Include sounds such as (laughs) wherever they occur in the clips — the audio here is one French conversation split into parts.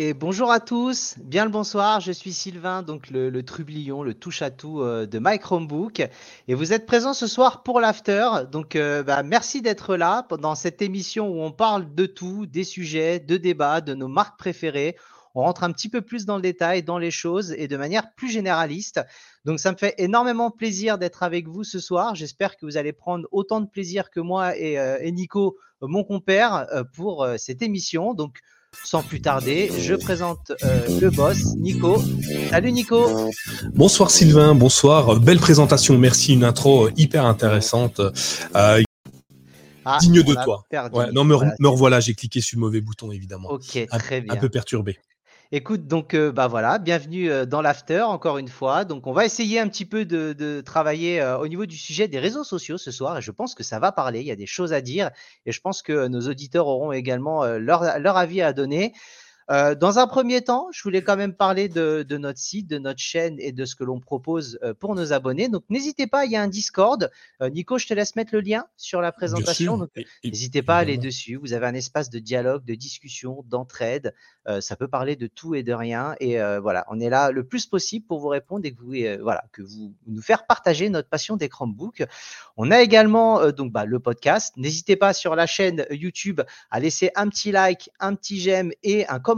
Et bonjour à tous, bien le bonsoir, je suis Sylvain, donc le, trublion, le touche-à-tout euh, de My Chromebook. Et vous êtes présents ce soir pour l'after, donc euh, bah, merci d'être là dans cette émission où on parle de tout, des sujets, de débats, de nos marques préférées. On rentre un petit peu plus dans le détail, dans les choses et de manière plus généraliste. Donc ça me fait énormément plaisir d'être avec vous ce soir. J'espère que vous allez prendre autant de plaisir que moi et, euh, et Nico, mon compère, pour cette émission. Donc sans plus tarder, je présente euh, le boss, Nico. Salut Nico. Bonsoir Sylvain, bonsoir. Belle présentation, merci. Une intro hyper intéressante. Euh, ah, digne de toi. Ouais, non, me, me revoilà, j'ai cliqué sur le mauvais bouton évidemment. Ok, très bien. Un peu perturbé. Écoute, donc euh, bah voilà, bienvenue euh, dans l'after encore une fois. Donc on va essayer un petit peu de, travailler euh, au niveau du sujet des réseaux sociaux ce soir et je pense que ça va parler. Il y a des choses à dire et je pense que nos auditeurs auront également leur, leur avis à donner. Euh, dans un premier temps, je voulais quand même parler de, de, notre site, de notre chaîne et de ce que l'on propose euh, pour nos abonnés. Donc, n'hésitez pas, il y a un Discord. Euh, Nico, je te laisse mettre le lien sur la présentation. N'hésitez pas à aller dessus. Vous avez un espace de dialogue, de discussion, d'entraide. Euh, ça peut parler de tout et de rien. Et voilà, on est là le plus possible pour vous répondre et que vous, voilà, que vous nous faire partager notre passion des Chromebooks. On a également donc bah, le podcast. N'hésitez pas sur la chaîne YouTube à laisser un petit like, un petit j'aime et un commentaire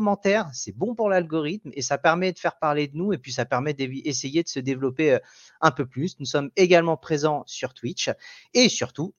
c'est bon pour l'algorithme et ça permet de faire parler de nous et puis ça permet d'essayer de se développer euh, un peu plus. Nous sommes également présents sur Twitch et surtout,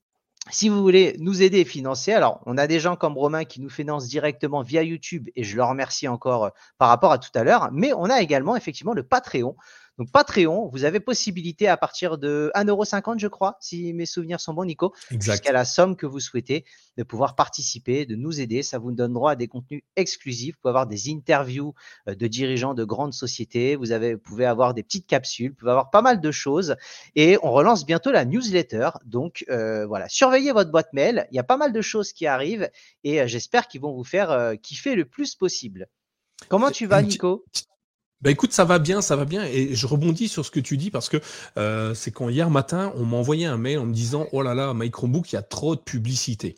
si vous voulez nous aider et financer, alors on a des gens comme Romain qui nous financent directement via YouTube et je leur remercie encore euh, par rapport à tout à l'heure, mais on a également effectivement le Patreon. Donc Patreon, vous avez possibilité à partir de 1,50€, je crois, si mes souvenirs sont bons, Nico, jusqu'à la somme que vous souhaitez, de pouvoir participer, de nous aider. Ça vous donne droit à des contenus exclusifs. Vous pouvez avoir des interviews euh, de dirigeants de grandes sociétés. Vous, avez, vous pouvez avoir des petites capsules. Vous pouvez avoir pas mal de choses. Et on relance bientôt la newsletter. Donc euh, voilà, surveillez votre boîte mail. Il y a pas mal de choses qui arrivent et euh, j'espère qu'ils vont vous faire kiffer le plus possible. Comment tu vas, Nico? Bah écoute, ça va bien, ça va bien. Et je rebondis sur ce que tu dis parce que euh, c'est quand hier matin, on m'a envoyé un mail en me disant Oh là là, Microbook, il y a trop de publicité.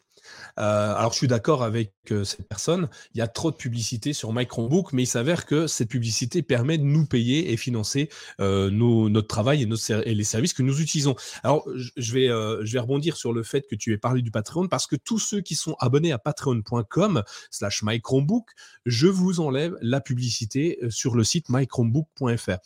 Euh, alors, je suis d'accord avec euh, cette personne. Il y a trop de publicité sur My Chromebook, mais il s'avère que cette publicité permet de nous payer et financer euh, notre travail et, les services que nous utilisons. Alors, je vais, je rebondir sur le fait que tu aies parlé du Patreon parce que tous ceux qui sont abonnés à patreon.com slash mychromebook, je vous enlève la publicité sur le site mychromebook.fr.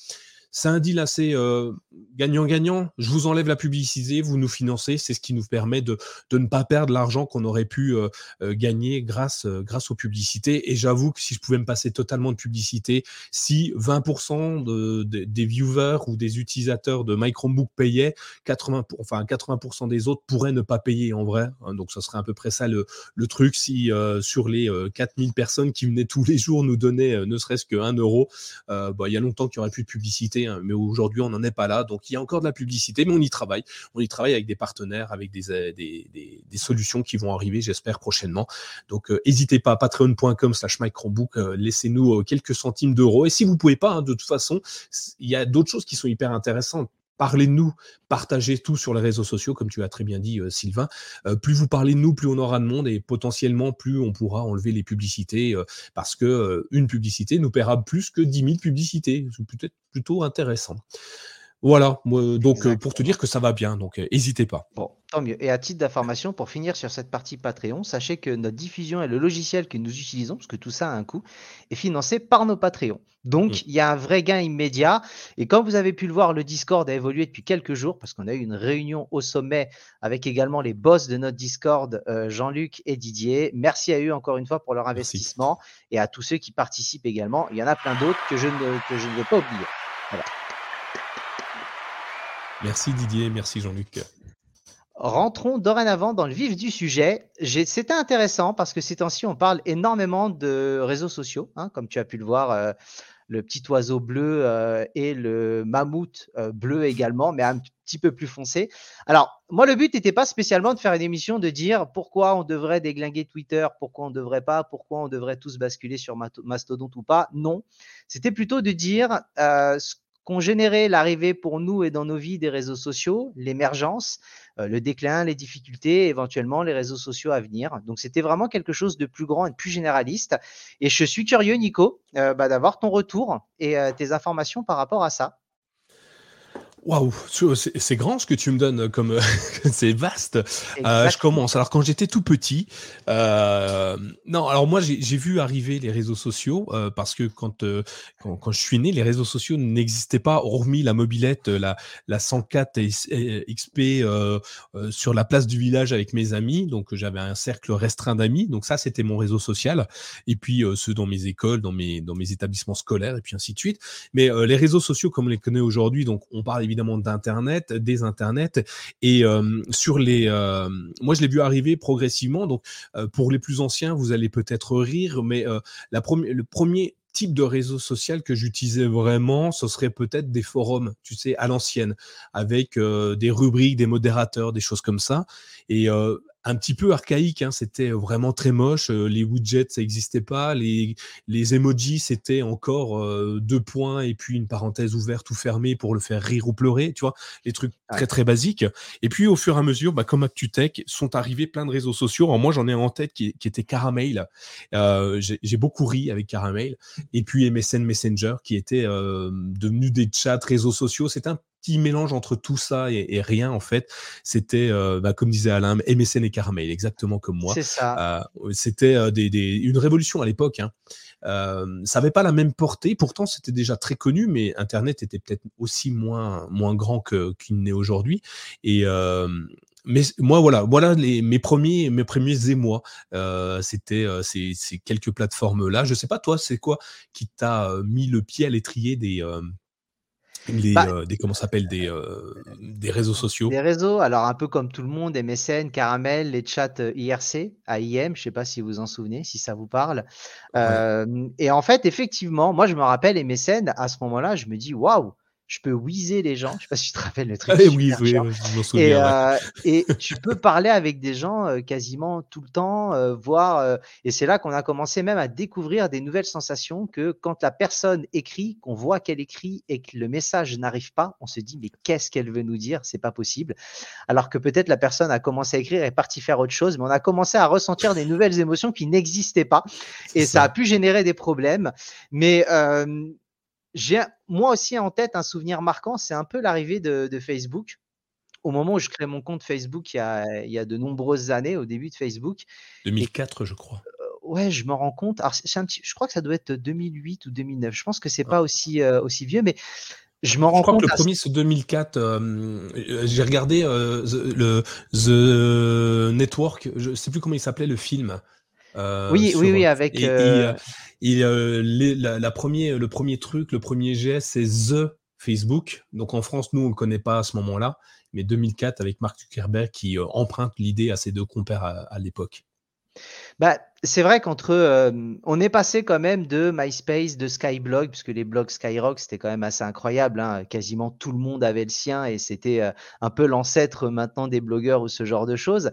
C'est un deal assez euh, gagnant-gagnant. je vous enlève la publicité, vous nous financez. C'est ce qui nous permet de, de ne pas perdre l'argent qu'on aurait pu euh, euh, gagner grâce, grâce aux publicités. Et j'avoue que si je pouvais me passer totalement de publicité, si 20% de, des viewers ou des utilisateurs de My payaient, 80%, enfin 80% des autres pourraient ne pas payer en vrai. Hein. donc, ça serait à peu près ça le, le truc. Si sur les 4000 personnes qui venaient tous les jours nous donner ne serait-ce que 1 euro, bah, il y a longtemps qu'il n'y aurait plus de publicité Hein, mais aujourd'hui on n'en est pas là. Donc il y a encore de la publicité, mais on y travaille. On y travaille avec des partenaires, avec des, euh, solutions qui vont arriver, j'espère, prochainement. Donc euh, n'hésitez pas, patreon.com slash microbook, euh, laissez-nous quelques centimes d'euros. Et si vous pouvez pas, hein, de toute façon, il y a d'autres choses qui sont hyper intéressantes parlez de nous, partagez tout sur les réseaux sociaux, comme tu as très bien dit, euh, Sylvain. Euh, plus vous parlez de nous, plus on aura de monde et potentiellement plus on pourra enlever les publicités euh, parce que une publicité nous paiera plus que 10 000 publicités. C'est peut-être plutôt intéressant. Voilà, donc pour te dire que ça va bien, donc n'hésitez pas. Bon, tant mieux. Et à titre d'information, pour finir sur cette partie Patreon, sachez que notre diffusion et le logiciel que nous utilisons, parce que tout ça a un coût, est financé par nos Patreons. Donc, mmh. il y a un vrai gain immédiat. Et comme vous avez pu le voir, le Discord a évolué depuis quelques jours, parce qu'on a eu une réunion au sommet avec également les boss de notre Discord, Jean-Luc et Didier. Merci à eux encore une fois pour leur investissement et à tous ceux qui participent également. Il y en a plein d'autres que je ne, que je ne veux pas oublier. Voilà. Merci Didier, merci Jean-Luc. Rentrons dorénavant dans le vif du sujet. C'était intéressant parce que ces temps-ci, on parle énormément de réseaux sociaux, hein, comme tu as pu le voir, euh, le petit oiseau bleu euh, et le mammouth euh, bleu également, mais un petit peu plus foncé. Alors, moi, le but n'était pas spécialement de faire une émission de dire pourquoi on devrait déglinguer Twitter, pourquoi on ne devrait pas, pourquoi on devrait tous basculer sur Mastodon ou pas. Non, c'était plutôt de dire ce qu'ont généré l'arrivée pour nous et dans nos vies des réseaux sociaux, l'émergence, euh, le déclin, les difficultés, éventuellement les réseaux sociaux à venir. Donc c'était vraiment quelque chose de plus grand et de plus généraliste. Et je suis curieux, Nico, euh, bah, d'avoir ton retour et euh, tes informations par rapport à ça. Waouh, c'est grand ce que tu me donnes comme (laughs) c'est vaste. Euh, je commence. Alors quand j'étais tout petit, euh, non, alors moi j'ai vu arriver les réseaux sociaux euh, parce que quand, quand, quand je suis né, les réseaux sociaux n'existaient pas hormis la mobilette, la la 104 XP sur la place du village avec mes amis. Donc j'avais un cercle restreint d'amis. Donc ça c'était mon réseau social. Et puis ceux dans mes écoles, dans mes dans mes établissements scolaires et puis ainsi de suite. Mais les réseaux sociaux comme on les connaît aujourd'hui, donc on parle évidemment d'internet, des internets et sur les moi je l'ai vu arriver progressivement donc pour les plus anciens, vous allez peut-être rire mais la le premier type de réseau social que j'utilisais vraiment, ce serait peut-être des forums, tu sais, à l'ancienne, avec des rubriques, des modérateurs, des choses comme ça. Et un petit peu archaïque. Hein, c'était vraiment très moche. Euh, les widgets, ça n'existait pas. Les, les emojis, c'était encore euh, deux points et puis une parenthèse ouverte ou fermée pour le faire rire ou pleurer. Tu vois, les trucs très très basiques. Et puis au fur et à mesure, bah, comme ActuTech, sont arrivés plein de réseaux sociaux. moi, j'en ai en tête qui, qui était Caramel. Euh, j'ai beaucoup ri avec Caramel. Et puis MSN Messenger, qui était devenu des chats réseaux sociaux. C'est un mélange entre tout ça et, rien, en fait. C'était, euh, bah, comme disait Alain, MSN et Caramel, exactement comme moi. C'est ça. Euh, c'était euh, des, une révolution à l'époque. Hein. ça n'avait pas la même portée, pourtant c'était déjà très connu, mais Internet était peut-être aussi moins, moins grand qu'il n'est aujourd'hui. Et mais moi voilà, voilà les, mes premiers mes premiers émois. c'était ces, ces, quelques plateformes là. Je sais pas toi, c'est quoi qui t'a mis le pied à l'étrier des les, bah, euh, des comment s'appelle des, euh, des réseaux sociaux. Des réseaux, alors un peu comme tout le monde, MSN, Caramel, les chats euh, IRC, AIM, je sais pas si vous en souvenez, si ça vous parle. et en fait, effectivement, moi je me rappelle MSN, à ce moment-là, je me dis waouh, je peux whizzer les gens. Je sais pas si tu te rappelles le (laughs) truc. Ah, oui, oui, je m'en souviens. Euh, et, tu peux parler avec des gens euh, quasiment tout le temps, euh, voir. et c'est là qu'on a commencé même à découvrir des nouvelles sensations que quand la personne écrit, qu'on voit qu'elle écrit et que le message n'arrive pas, on se dit mais qu'est-ce qu'elle veut nous dire? C'est pas possible. Alors que peut-être la personne a commencé à écrire et est partie faire autre chose, mais on a commencé à ressentir des nouvelles émotions qui n'existaient pas. Et ça. a pu générer des problèmes. Mais j'ai moi aussi en tête un souvenir marquant, c'est un peu l'arrivée de, Facebook. Au moment où je crée mon compte Facebook il y, a, il y a de nombreuses années, au début de Facebook. 2004, je crois. Euh, ouais, je me rends compte. Alors, un petit, je crois que ça doit être 2008 ou 2009. Je pense que c'est pas aussi, euh, aussi vieux, mais je me rends je crois compte. Que le premier, c'est 2004. Euh, j'ai regardé le The Network. Je sais plus comment il s'appelait le film. Oui, oui, oui, avec. Et euh, la, la premier, le premier truc, le premier geste, c'est The Facebook. Donc en France, nous, on ne le connaît pas à ce moment-là, mais 2004 avec Mark Zuckerberg qui euh, emprunte l'idée à ses deux compères à l'époque. Bah, c'est vrai qu'entre euh, on est passé quand même de MySpace, de Skyblog, puisque les blogs Skyrock, c'était quand même assez incroyable. Hein. Quasiment tout le monde avait le sien et c'était euh, un peu l'ancêtre maintenant des blogueurs ou ce genre de choses.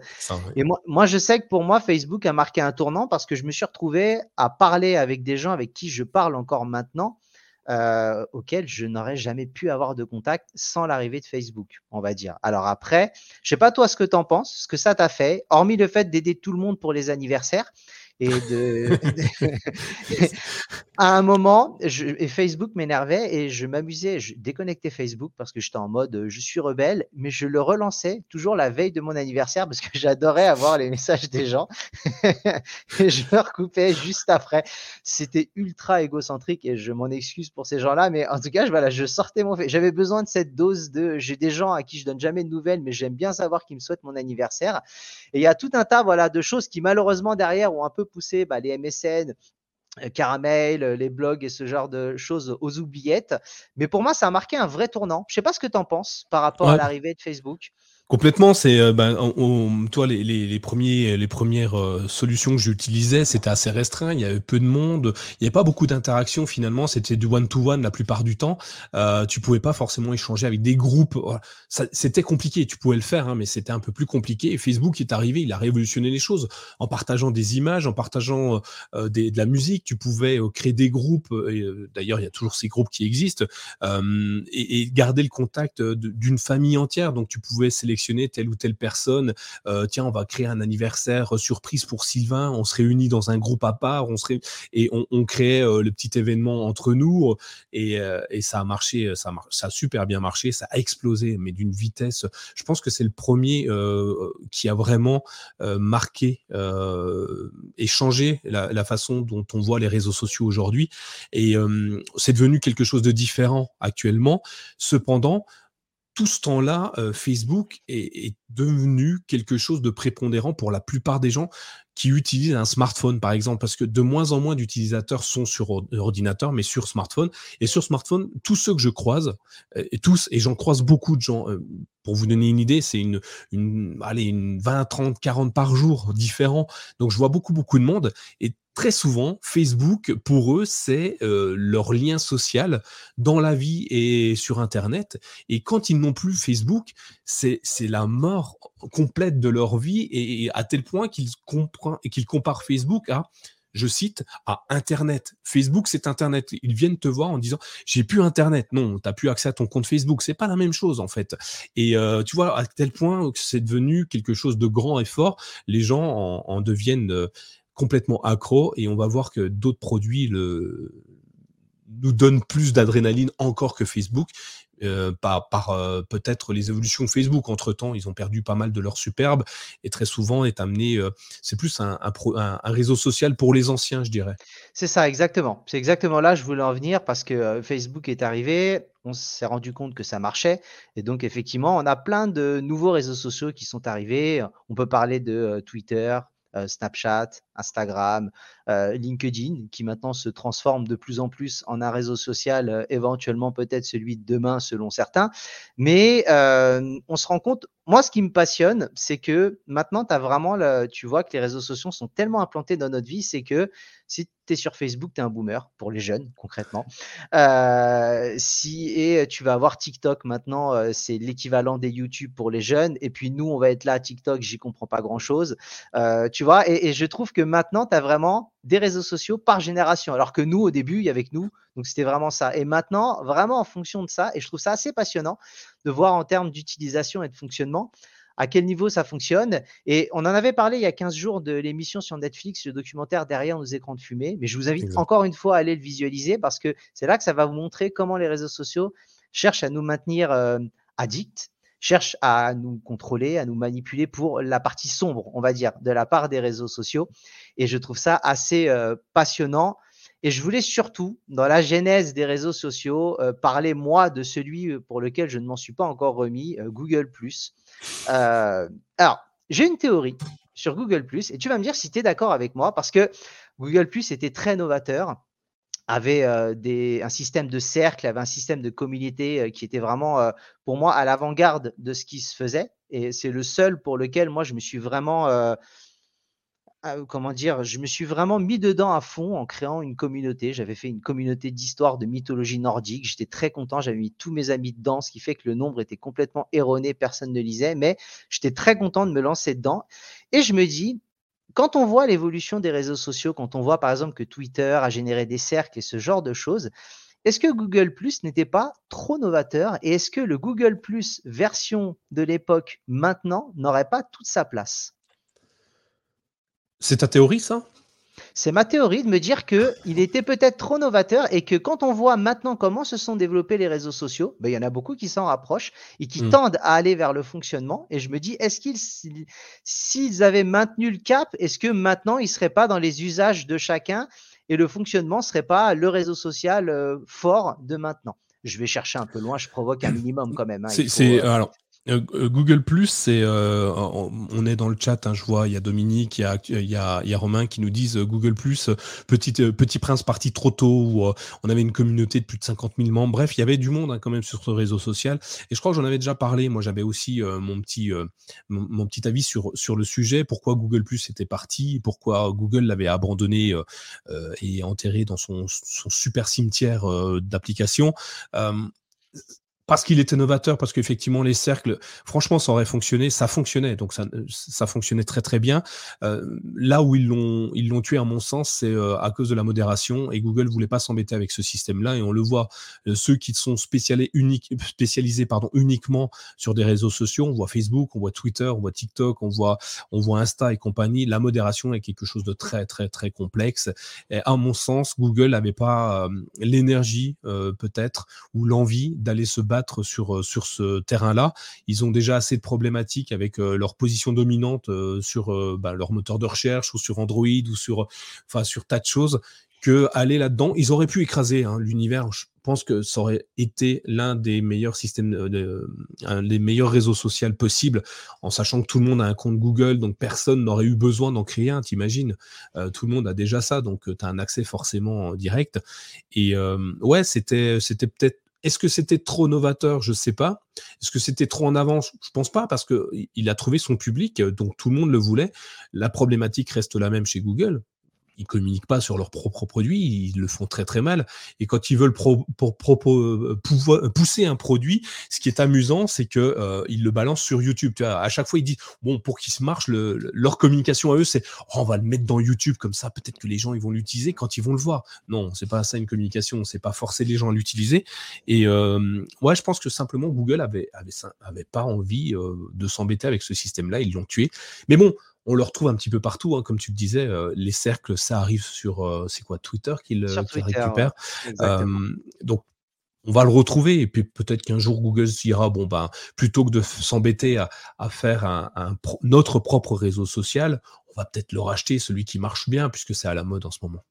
Et moi, moi, je sais que pour moi, Facebook a marqué un tournant parce que je me suis retrouvé à parler avec des gens avec qui je parle encore maintenant euh, auquel je n'aurais jamais pu avoir de contact sans l'arrivée de Facebook, on va dire. Alors après, je sais pas toi ce que tu en penses, ce que ça t'a fait, hormis le fait d'aider tout le monde pour les anniversaires et de (laughs) à un moment je, et Facebook m'énervait et je m'amusais je déconnectais Facebook parce que j'étais en mode je suis rebelle mais je le relançais toujours la veille de mon anniversaire parce que (laughs) j'adorais avoir les messages des gens. (laughs) Et je me recoupais juste après. C'était ultra égocentrique et je m'en excuse pour ces gens-là mais en tout cas je, voilà je sortais mon j'avais besoin de cette dose de j'ai des gens à qui je donne jamais de nouvelles mais j'aime bien savoir qu'ils me souhaitent mon anniversaire. Et il y a tout un tas voilà de choses qui malheureusement derrière ont un peu pousser bah, les MSN, euh, Caramel, euh, les blogs et ce genre de choses aux oubliettes. Mais pour moi, ça a marqué un vrai tournant. Je sais pas ce que tu en penses par rapport à l'arrivée de Facebook. Complètement, c'est euh, ben, toi les, les, les, premiers les premières euh, solutions que j'utilisais, c'était assez restreint, il y avait peu de monde, il n'y avait pas beaucoup d'interactions finalement, c'était du one to one la plupart du temps. Euh, tu pouvais pas forcément échanger avec des groupes, c'était compliqué, tu pouvais le faire, hein, mais c'était un peu plus compliqué. Et Facebook est arrivé, il a révolutionné les choses en partageant des images, en partageant euh, des, de la musique. Tu pouvais créer des groupes. D'ailleurs, il y a toujours ces groupes qui existent et, et, garder le contact d'une famille entière. Donc tu pouvais sélectionner telle ou telle personne. Euh, tiens, on va créer un anniversaire surprise pour Sylvain. On se réunit dans un groupe à part. On se et on, on crée euh, le petit événement entre nous. Et, euh, ça a marché. Ça a, super bien marché. Ça a explosé, mais d'une vitesse. Je pense que c'est le premier qui a vraiment marqué et changé la, façon dont on voit les réseaux sociaux aujourd'hui. Et c'est devenu quelque chose de différent actuellement. Cependant, tout ce temps-là, euh, Facebook est, devenu quelque chose de prépondérant pour la plupart des gens qui utilisent un smartphone, par exemple, parce que de moins en moins d'utilisateurs sont sur ordinateur, mais sur smartphone. Et sur smartphone, tous ceux que je croise, euh, et tous, et j'en croise beaucoup de gens, euh, pour vous donner une idée, c'est une, une, allez, une 20, 30, 40 par jour différents. Donc je vois beaucoup, beaucoup de monde. Et très souvent, Facebook, pour eux, c'est euh, leur lien social dans la vie et sur Internet. Et quand ils n'ont plus Facebook, c'est la mort complète de leur vie et, à tel point qu'ils qu'ils comparent Facebook à je cite, à Internet. Facebook, c'est Internet. Ils viennent te voir en disant, j'ai plus Internet. Non, tu n'as plus accès à ton compte Facebook. C'est pas la même chose, en fait. Et euh, tu vois, à tel point que c'est devenu quelque chose de grand et fort, les gens en, en deviennent euh, complètement accro et on va voir que d'autres produits nous donnent plus d'adrénaline encore que Facebook. Euh, par, euh, peut-être les évolutions Facebook. Entre-temps, ils ont perdu pas mal de leur superbe et très souvent est amené, euh, c'est plus un, un, réseau social pour les anciens, je dirais. C'est ça, exactement. C'est exactement là je voulais en venir parce que Facebook est arrivé, on s'est rendu compte que ça marchait et donc effectivement, on a plein de nouveaux réseaux sociaux qui sont arrivés. On peut parler de Twitter, Snapchat, Instagram, euh, LinkedIn, qui maintenant se transforme de plus en plus en un réseau social, euh, éventuellement peut-être celui de demain selon certains. Mais on se rend compte, moi ce qui me passionne, c'est que maintenant, as vraiment tu vois que les réseaux sociaux sont tellement implantés dans notre vie, c'est que si tu es sur Facebook, tu es un boomer pour les jeunes, concrètement. Euh, si, et tu vas avoir TikTok maintenant, euh, c'est l'équivalent des YouTube pour les jeunes. Et puis nous, on va être là à TikTok, j'y comprends pas grand-chose. Euh, tu vois, et, je trouve que maintenant, tu as vraiment des réseaux sociaux par génération. Alors que nous, au début, il y avait que nous. Donc c'était vraiment ça. Et maintenant, vraiment en fonction de ça, et je trouve ça assez passionnant de voir en termes d'utilisation et de fonctionnement, à quel niveau ça fonctionne. Et on en avait parlé il y a 15 jours de l'émission sur Netflix, le documentaire Derrière nos écrans de fumée. Mais je vous invite encore une fois à aller le visualiser parce que c'est là que ça va vous montrer comment les réseaux sociaux cherchent à nous maintenir euh, addicts, cherchent à nous contrôler, à nous manipuler pour la partie sombre, on va dire, de la part des réseaux sociaux. Et je trouve ça assez euh, passionnant. Et je voulais surtout, dans la genèse des réseaux sociaux, euh, parler moi de celui pour lequel je ne m'en suis pas encore remis, Google +. Euh, alors, j'ai une théorie sur Google ⁇ et tu vas me dire si tu es d'accord avec moi, parce que Google ⁇ était très novateur, avait euh, des, un système de cercle, avait un système de communauté euh, qui était vraiment, pour moi, à l'avant-garde de ce qui se faisait. Et c'est le seul pour lequel moi, je me suis vraiment ah, comment dire, je me suis vraiment mis dedans à fond en créant une communauté. J'avais fait une communauté d'histoire de mythologie nordique. J'étais très content. J'avais mis tous mes amis dedans, ce qui fait que le nombre était complètement erroné. Personne ne lisait, mais j'étais très content de me lancer dedans. Et je me dis, quand on voit l'évolution des réseaux sociaux, quand on voit par exemple que Twitter a généré des cercles et ce genre de choses, est-ce que Google Plus n'était pas trop novateur et est-ce que le Google version de l'époque maintenant n'aurait pas toute sa place? C'est ta théorie, ça? C'est ma théorie de me dire qu'il était peut-être trop novateur et que quand on voit maintenant comment se sont développés les réseaux sociaux, ben, il y en a beaucoup qui s'en rapprochent et qui hmm. tendent à aller vers le fonctionnement. Et je me dis, est-ce qu'ils, s'ils avaient maintenu le cap, est-ce que maintenant ils seraient pas dans les usages de chacun et le fonctionnement serait pas le réseau social euh, fort de maintenant? Je vais chercher un peu loin, je provoque un minimum quand même. Hein. c'est, euh, alors, Google Plus, euh, on est dans le chat, hein, je vois, il y a Dominique, il y a, Romain qui nous disent Google Plus, petit, petit prince parti trop tôt, on avait une communauté de plus de 50 000 membres. Bref, il y avait du monde hein, quand même sur ce réseau social. Et je crois que j'en avais déjà parlé. Moi, j'avais aussi mon petit, mon, petit avis sur sur le sujet. Pourquoi Google Plus était parti, pourquoi Google l'avait abandonné et enterré dans son, son super cimetière d'applications? Parce qu'il était novateur, parce qu'effectivement les cercles, franchement, ça aurait fonctionné, ça fonctionnait, donc ça, ça fonctionnait très très bien. Euh, là où ils l'ont ils l'ont tué à mon sens, c'est euh, à cause de la modération et Google voulait pas s'embêter avec ce système-là et on le voit. Euh, ceux qui sont spécialisés pardon uniquement sur des réseaux sociaux, on voit Facebook, on voit Twitter, on voit TikTok, on voit on voit Insta et compagnie. La modération est quelque chose de très très très complexe. Et à mon sens, Google n'avait pas l'énergie peut-être ou l'envie d'aller se battre sur, euh, sur ce terrain-là. Ils ont déjà assez de problématiques avec euh, leur position dominante euh, sur bah, leur moteur de recherche ou sur Android ou sur, enfin, sur tas de choses que aller là-dedans, ils auraient pu écraser hein, l'univers. Je pense que ça aurait été l'un des meilleurs systèmes, un des meilleurs réseaux sociaux possibles, en sachant que tout le monde a un compte Google, donc personne n'aurait eu besoin d'en créer un, t'imagines. tout le monde a déjà ça, donc tu as un accès forcément direct. Et ouais, c'était, c'était peut-être est-ce que c'était trop novateur? Je ne sais pas. Est-ce que c'était trop en avance? Je ne pense pas parce qu'il a trouvé son public, donc tout le monde le voulait. La problématique reste la même chez Google ils communiquent pas sur leurs propres produits, ils le font très très mal. Et quand ils veulent pour, euh, pousser un produit, ce qui est amusant, c'est que euh, ils le balancent sur YouTube. Tu vois, à chaque fois, ils disent bon pour qu'ils se marche, leur communication à eux, c'est oh, on va le mettre dans YouTube comme ça, peut-être que les gens ils vont l'utiliser quand ils vont le voir. Non, c'est pas ça une communication, c'est pas forcer les gens à l'utiliser. Et euh, ouais, je pense que simplement Google avait avait, avait pas envie de s'embêter avec ce système-là, ils l'ont tué. Mais bon, on le retrouve un petit peu partout, hein, comme tu le disais, euh, les cercles, ça arrive sur, euh, c'est quoi, Twitter qu'il récupère. donc, on va le retrouver, et puis peut-être qu'un jour Google se dira, bon, ben, plutôt que de s'embêter à, faire un, notre propre réseau social, on va peut-être le racheter, celui qui marche bien, puisque c'est à la mode en ce moment.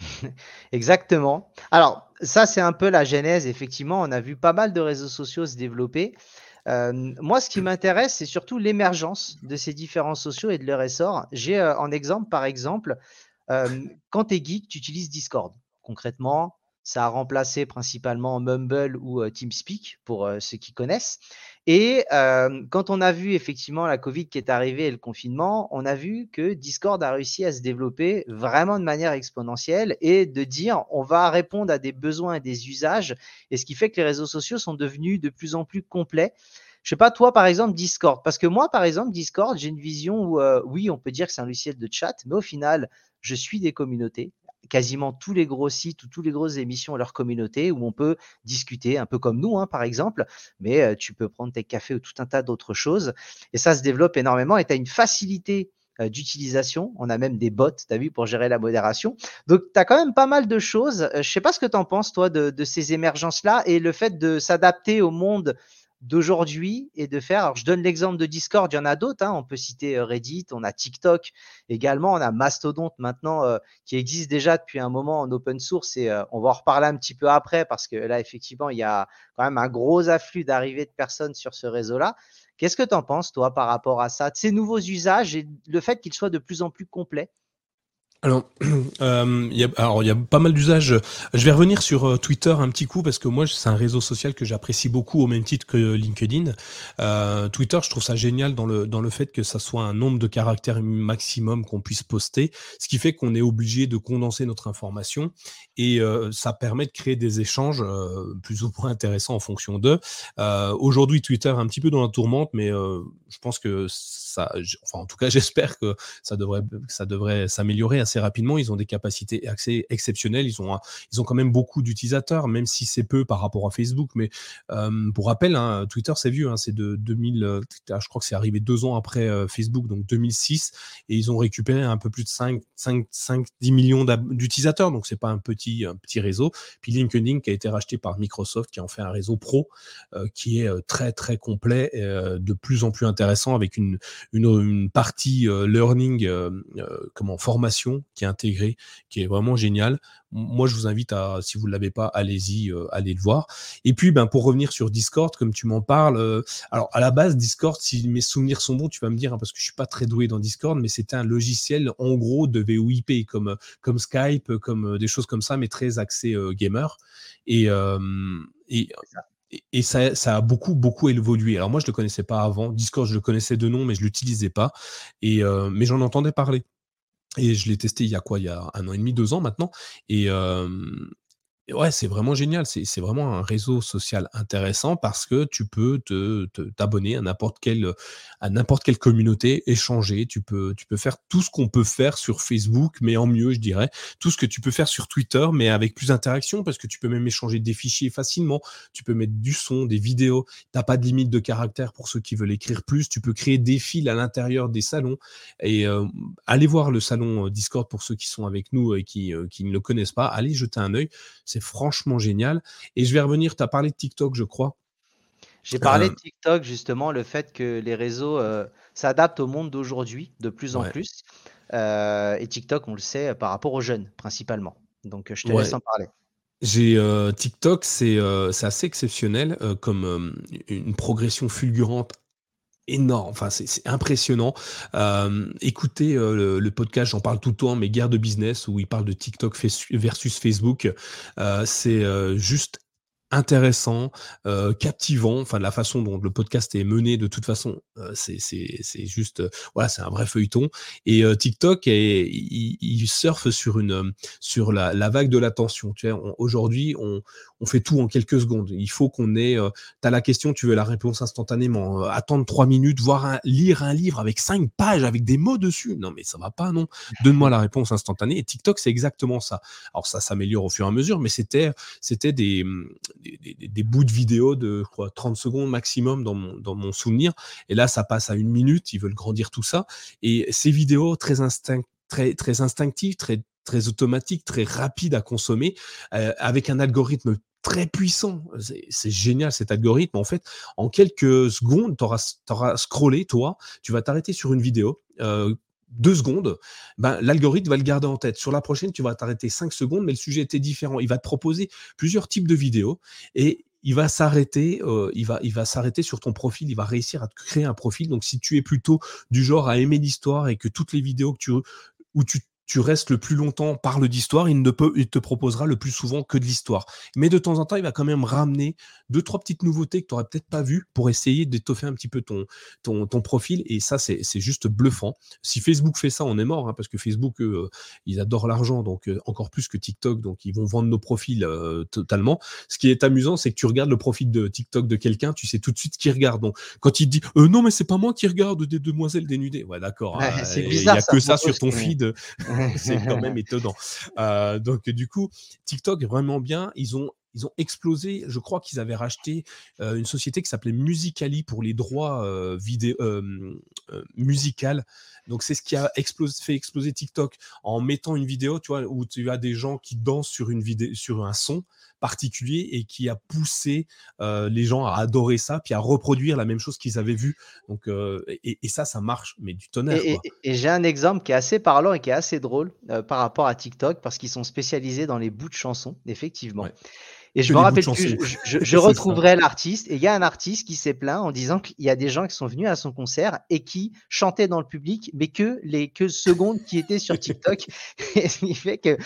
(laughs) Exactement. Alors, ça, c'est un peu la genèse. Effectivement, on a vu pas mal de réseaux sociaux se développer moi, ce qui m'intéresse, c'est surtout l'émergence de ces différents sociaux et de leur essor. J'ai en exemple, par exemple, quand tu es geek, tu utilises Discord. Concrètement, ça a remplacé principalement Mumble ou TeamSpeak pour ceux qui connaissent. Et quand on a vu effectivement la Covid qui est arrivée et le confinement, on a vu que Discord a réussi à se développer vraiment de manière exponentielle et de dire on va répondre à des besoins et des usages. Et ce qui fait que les réseaux sociaux sont devenus de plus en plus complets. Je sais pas, toi, par exemple, Discord. Parce que moi, par exemple, Discord, j'ai une vision où, oui, on peut dire que c'est un logiciel de chat, mais au final, je suis des communautés quasiment tous les gros sites ou toutes les grosses émissions à leur communauté où on peut discuter, un peu comme nous, hein, par exemple, mais tu peux prendre tes cafés ou tout un tas d'autres choses. Et ça se développe énormément et tu as une facilité d'utilisation. On a même des bots, tu as vu, pour gérer la modération. Donc, tu as quand même pas mal de choses. Je sais pas ce que tu en penses, toi, de ces émergences-là et le fait de s'adapter au monde d'aujourd'hui et de faire. Alors, je donne l'exemple de Discord, il y en a d'autres. Hein. On peut citer euh, Reddit, on a TikTok également, on a Mastodon maintenant euh, qui existe déjà depuis un moment en open source et euh, on va en reparler un petit peu après parce que là, effectivement, il y a quand même un gros afflux d'arrivées de personnes sur ce réseau-là. Qu'est-ce que tu en penses, toi, par rapport à ça, de ces nouveaux usages et le fait qu'ils soient de plus en plus complets? Alors, (clears throat) euh, alors, il y a pas mal d'usages. Je vais revenir sur euh, Twitter un petit coup parce que moi, c'est un réseau social que j'apprécie beaucoup au même titre que LinkedIn. Euh, Twitter, je trouve ça génial dans le dans le fait que ça soit un nombre de caractères maximum qu'on puisse poster, ce qui fait qu'on est obligé de condenser notre information et ça permet de créer des échanges plus ou moins intéressants en fonction d'eux. Aujourd'hui, Twitter est un petit peu dans la tourmente, mais je pense que enfin, en tout cas, (laughs) j'espère que ça devrait s'améliorer assez rapidement. Ils ont des capacités assez exceptionnelles. Ils ont, quand même beaucoup d'utilisateurs, même si c'est peu par rapport à Facebook. Mais pour rappel, hein, Twitter, c'est vieux. Hein, c'est de 2000, euh, je crois que c'est arrivé deux ans après euh, Facebook, donc 2006. Et ils ont récupéré un peu plus de 5, 5, 5 10 millions d'utilisateurs. Donc, c'est pas un petit, réseau. Puis LinkedIn, qui a été racheté par Microsoft, qui en fait un réseau pro euh, qui est très, très complet, de plus en plus intéressant avec une, une, partie learning, comment, formation qui est intégré, qui est vraiment génial. Moi, je vous invite à, si vous ne l'avez pas, allez-y, euh, allez le voir. Et puis, ben, pour revenir sur Discord, comme tu m'en parles, euh, alors à la base, Discord, si mes souvenirs sont bons, tu vas me dire, hein, parce que je suis pas très doué dans Discord, mais c'était un logiciel en gros de VoIP, comme, comme Skype, comme des choses comme ça, mais très axé gamer. Et, et et ça, a beaucoup, beaucoup évolué. Alors moi, je ne le connaissais pas avant. Discord, je le connaissais de nom, mais je ne l'utilisais pas. Euh, mais j'en entendais parler. Et je l'ai testé il y a quoi? Il y a un an et demi, deux ans maintenant. Et, euh, Ouais, c'est vraiment génial. C'est vraiment un réseau social intéressant parce que tu peux te t'abonner à n'importe quelle, à n'importe quelle communauté, échanger. Tu peux tu peux faire tout ce qu'on peut faire sur Facebook, mais en mieux, je dirais. Tout ce que tu peux faire sur Twitter, mais avec plus d'interaction parce que tu peux même échanger des fichiers facilement. Tu peux mettre du son, des vidéos. Tu pas de limite de caractère pour ceux qui veulent écrire plus. Tu peux créer des fils à l'intérieur des salons et euh, allez voir le salon, euh, Discord pour ceux qui sont avec nous et qui, euh, qui ne le connaissent pas. Allez jeter un œil. C'est franchement génial. Et je vais revenir, tu as parlé de TikTok, je crois. J'ai parlé de euh, TikTok, justement, le fait que les réseaux euh, s'adaptent au monde d'aujourd'hui de plus en plus. Euh, et TikTok, on le sait, par rapport aux jeunes, principalement. Donc, je te laisse en parler. J'ai TikTok, c'est assez exceptionnel comme une progression fulgurante énorme, enfin c'est impressionnant. écoutez le, podcast, j'en parle tout le temps, mais Guerre de business, où il parle de TikTok versus Facebook, c'est juste intéressant, euh, captivant, enfin de la façon dont le podcast est mené de toute façon, euh, c'est juste, euh, voilà, c'est un vrai feuilleton. Et TikTok, est, il, surfe sur une, sur la, la vague de l'attention. Tu vois, aujourd'hui, on, on fait tout en quelques secondes. Il faut qu'on ait, tu as la question, tu veux la réponse instantanément. attendre trois minutes, voir lire un livre avec cinq pages, avec des mots dessus. Non, mais ça va pas, non. Donne-moi la réponse instantanée. Et TikTok, c'est exactement ça. Alors ça s'améliore au fur et à mesure, mais c'était, c'était des, des, bouts de vidéo de 30 secondes maximum dans mon, dans mon souvenir. Et là, ça passe à une minute. Ils veulent grandir tout ça. Et ces vidéos très, instinct, très, très instinctives, très, très automatiques, très rapides à consommer, euh, avec un algorithme très puissant. C'est génial cet algorithme. En fait, en quelques secondes, tu auras, scrollé, toi, tu vas t'arrêter sur une vidéo. Euh, deux secondes, ben, l'algorithme va le garder en tête. Sur la prochaine, tu vas t'arrêter cinq secondes, mais le sujet était différent. Il va te proposer plusieurs types de vidéos et il va s'arrêter, euh, il va, il va s'arrêter sur ton profil, il va réussir à te créer un profil. Donc, si tu es plutôt du genre à aimer l'histoire et que toutes les vidéos que tu, où tu tu restes le plus longtemps, parle d'histoire, il ne peut, il te proposera le plus souvent que de l'histoire. Mais de temps en temps, il va quand même ramener deux, trois petites nouveautés que tu n'aurais peut-être pas vues pour essayer d'étoffer un petit peu ton, ton, ton profil. Et ça, c'est juste bluffant. Si Facebook fait ça, on est mort, hein, parce que Facebook, euh, ils adorent l'argent, donc euh, encore plus que TikTok, donc ils vont vendre nos profils euh, totalement. Ce qui est amusant, c'est que tu regardes le profil de TikTok de quelqu'un, tu sais tout de suite qui regarde. Donc quand il te dit non, mais c'est pas moi qui regarde des demoiselles dénudées, ouais, d'accord. Hein, il n'y a que ça sur ton feed. (laughs) c'est quand même (laughs) étonnant. Euh, donc, du coup, TikTok est vraiment bien. Ils ont ils ont explosé. Je crois qu'ils avaient racheté euh, une société qui s'appelait Musicali pour les droits euh, vidéo euh, musical. Donc c'est ce qui a explosé, fait exploser TikTok en mettant une vidéo, tu vois, où tu as des gens qui dansent sur une vidéo, sur un son particulier et qui a poussé euh, les gens à adorer ça, puis à reproduire la même chose qu'ils avaient vu. Donc, euh, et, ça, ça marche, mais du tonnerre. Et, j'ai un exemple qui est assez parlant et qui est assez drôle euh, par rapport à TikTok, parce qu'ils sont spécialisés dans les bouts de chansons, effectivement. Et je me rappelle plus, je, (laughs) retrouverai l'artiste. Et il y a un artiste qui s'est plaint en disant qu'il y a des gens qui sont venus à son concert et qui chantaient dans le public, mais que les que secondes qui étaient sur TikTok. (laughs) et ce qui fait que,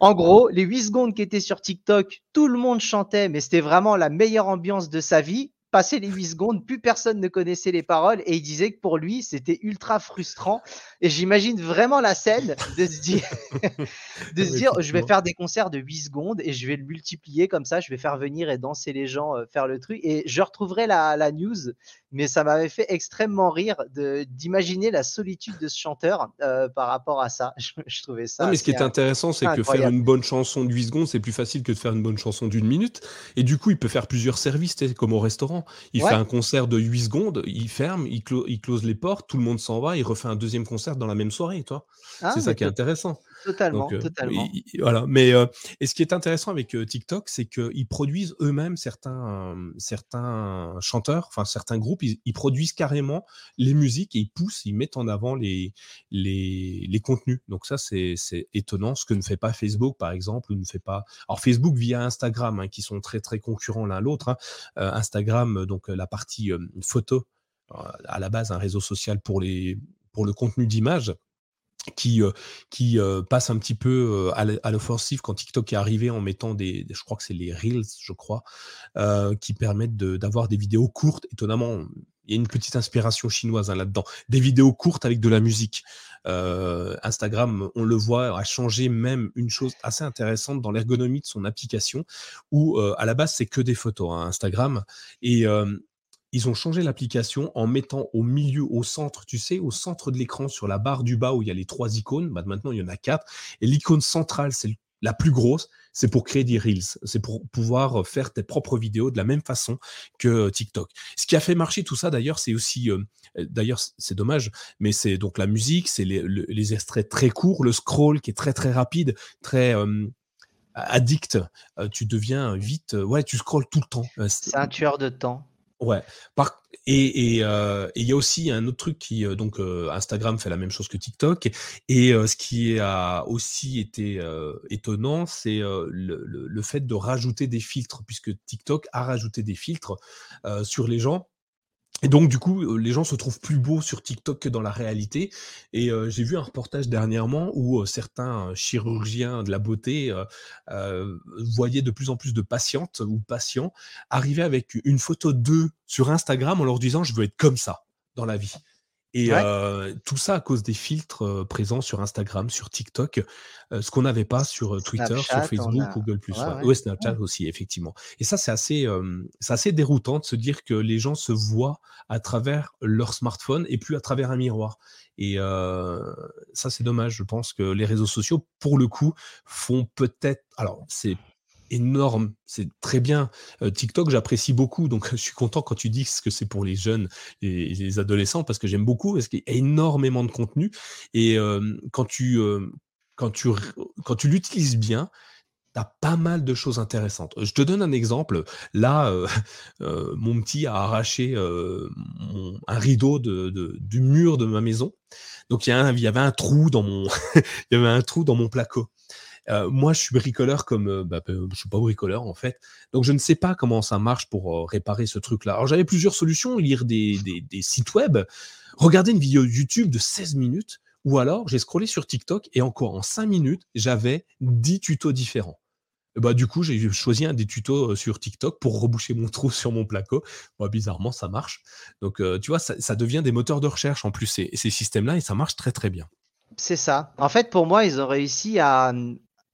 en gros, les 8 secondes qui étaient sur TikTok, tout le monde chantait, mais c'était vraiment la meilleure ambiance de sa vie passé les 8 secondes, plus personne ne connaissait les paroles et il disait que pour lui, c'était ultra frustrant. Et j'imagine vraiment la scène de se dire, (laughs) de se dire je vais faire des concerts de 8 secondes et je vais le multiplier comme ça, je vais faire venir et danser les gens, euh, faire le truc. Et je retrouverai la, la news, mais ça m'avait fait extrêmement rire d'imaginer la solitude de ce chanteur euh, par rapport à ça. (laughs) Je, trouvais ça. Non, mais ce qui est intéressant, c'est que faire une bonne chanson de 8 secondes, c'est plus facile que de faire une bonne chanson d'une minute. Et du coup, il peut faire plusieurs services, comme au restaurant. Il fait un concert de 8 secondes, il ferme, il, close les portes, tout le monde s'en va, il refait un deuxième concert dans la même soirée, toi. Ah, c'est ça qui est intéressant. Totalement, totalement. voilà. Mais et ce qui est intéressant avec TikTok, c'est qu'ils produisent eux-mêmes certains, certains chanteurs, enfin certains groupes, ils, produisent carrément les musiques et ils poussent, ils mettent en avant les, contenus. Donc ça, c'est étonnant, ce que ne fait pas Facebook, par exemple, ou ne fait pas. Alors Facebook via Instagram, hein, qui sont très très concurrents l'un l'autre. Hein. Instagram, donc la partie photo, à la base un réseau social pour les pour le contenu d'image qui, euh, euh, passe un petit peu euh, à l'offensive quand TikTok est arrivé en mettant des, je crois que c'est les Reels, je crois, qui permettent d'avoir des vidéos courtes. Étonnamment, il y a une petite inspiration chinoise hein, là-dedans. Des vidéos courtes avec de la musique. Instagram, on le voit, a changé même une chose assez intéressante dans l'ergonomie de son application, où à la base, c'est que des photos, hein, Instagram. Et ils ont changé l'application en mettant au milieu, au centre, tu sais, au centre de l'écran, sur la barre du bas où il y a les trois icônes. Bah, maintenant, il y en a quatre. Et l'icône centrale, c'est la plus grosse, c'est pour créer des Reels. C'est pour pouvoir euh, faire tes propres vidéos de la même façon que euh, TikTok. Ce qui a fait marcher tout ça, d'ailleurs, c'est aussi, euh, d'ailleurs, c'est dommage, mais c'est donc la musique, c'est les, extraits très courts, le scroll qui est très très rapide, très addict. tu deviens vite, ouais, tu scrolles tout le temps. c'est un tueur de temps. Ouais. Par... Et il y a aussi un autre truc qui donc Instagram fait la même chose que TikTok et ce qui a aussi été étonnant, c'est le, le, fait de rajouter des filtres puisque TikTok a rajouté des filtres sur les gens et donc, du coup, euh, les gens se trouvent plus beaux sur TikTok que dans la réalité. Et euh, j'ai vu un reportage dernièrement où euh, certains chirurgiens de la beauté voyaient de plus en plus de patientes ou patients arriver avec une photo d'eux sur Instagram en leur disant je veux être comme ça dans la vie. Et tout ça à cause des filtres présents sur Instagram, sur TikTok, ce qu'on n'avait pas sur Twitter, sur Facebook, Google+. Ouais, Snapchat aussi, effectivement. Et ça, c'est assez, assez déroutant de se dire que les gens se voient à travers leur smartphone et plus à travers un miroir. Et ça, c'est dommage. Je pense que les réseaux sociaux, pour le coup, font peut-être. Alors, c'est énorme, c'est très bien. TikTok, j'apprécie beaucoup, donc (laughs) je suis content quand tu dis que c'est pour les jeunes et les adolescents parce que j'aime beaucoup parce qu'il y a énormément de contenu et quand tu quand tu quand tu l'utilises bien, tu as pas mal de choses intéressantes. Je te donne un exemple. Là, (laughs) mon petit a arraché un rideau de, du mur de ma maison. Donc il y, y avait un trou dans mon (laughs) il y avait un trou dans mon placo. Euh, moi, je suis bricoleur comme, euh, bah, euh, je suis pas bricoleur en fait, donc je ne sais pas comment ça marche pour réparer ce truc-là. Alors j'avais plusieurs solutions, lire des, sites web, regarder une vidéo YouTube de 16 minutes, ou alors j'ai scrollé sur TikTok et encore en 5 minutes, j'avais 10 tutos différents. bah, du coup, j'ai choisi un des tutos sur TikTok pour reboucher mon trou sur mon placo. Moi, bizarrement, ça marche. Donc, tu vois, ça, devient des moteurs de recherche en plus, ces, ces systèmes-là, et ça marche très, très bien. C'est ça. En fait, pour moi, ils ont réussi à,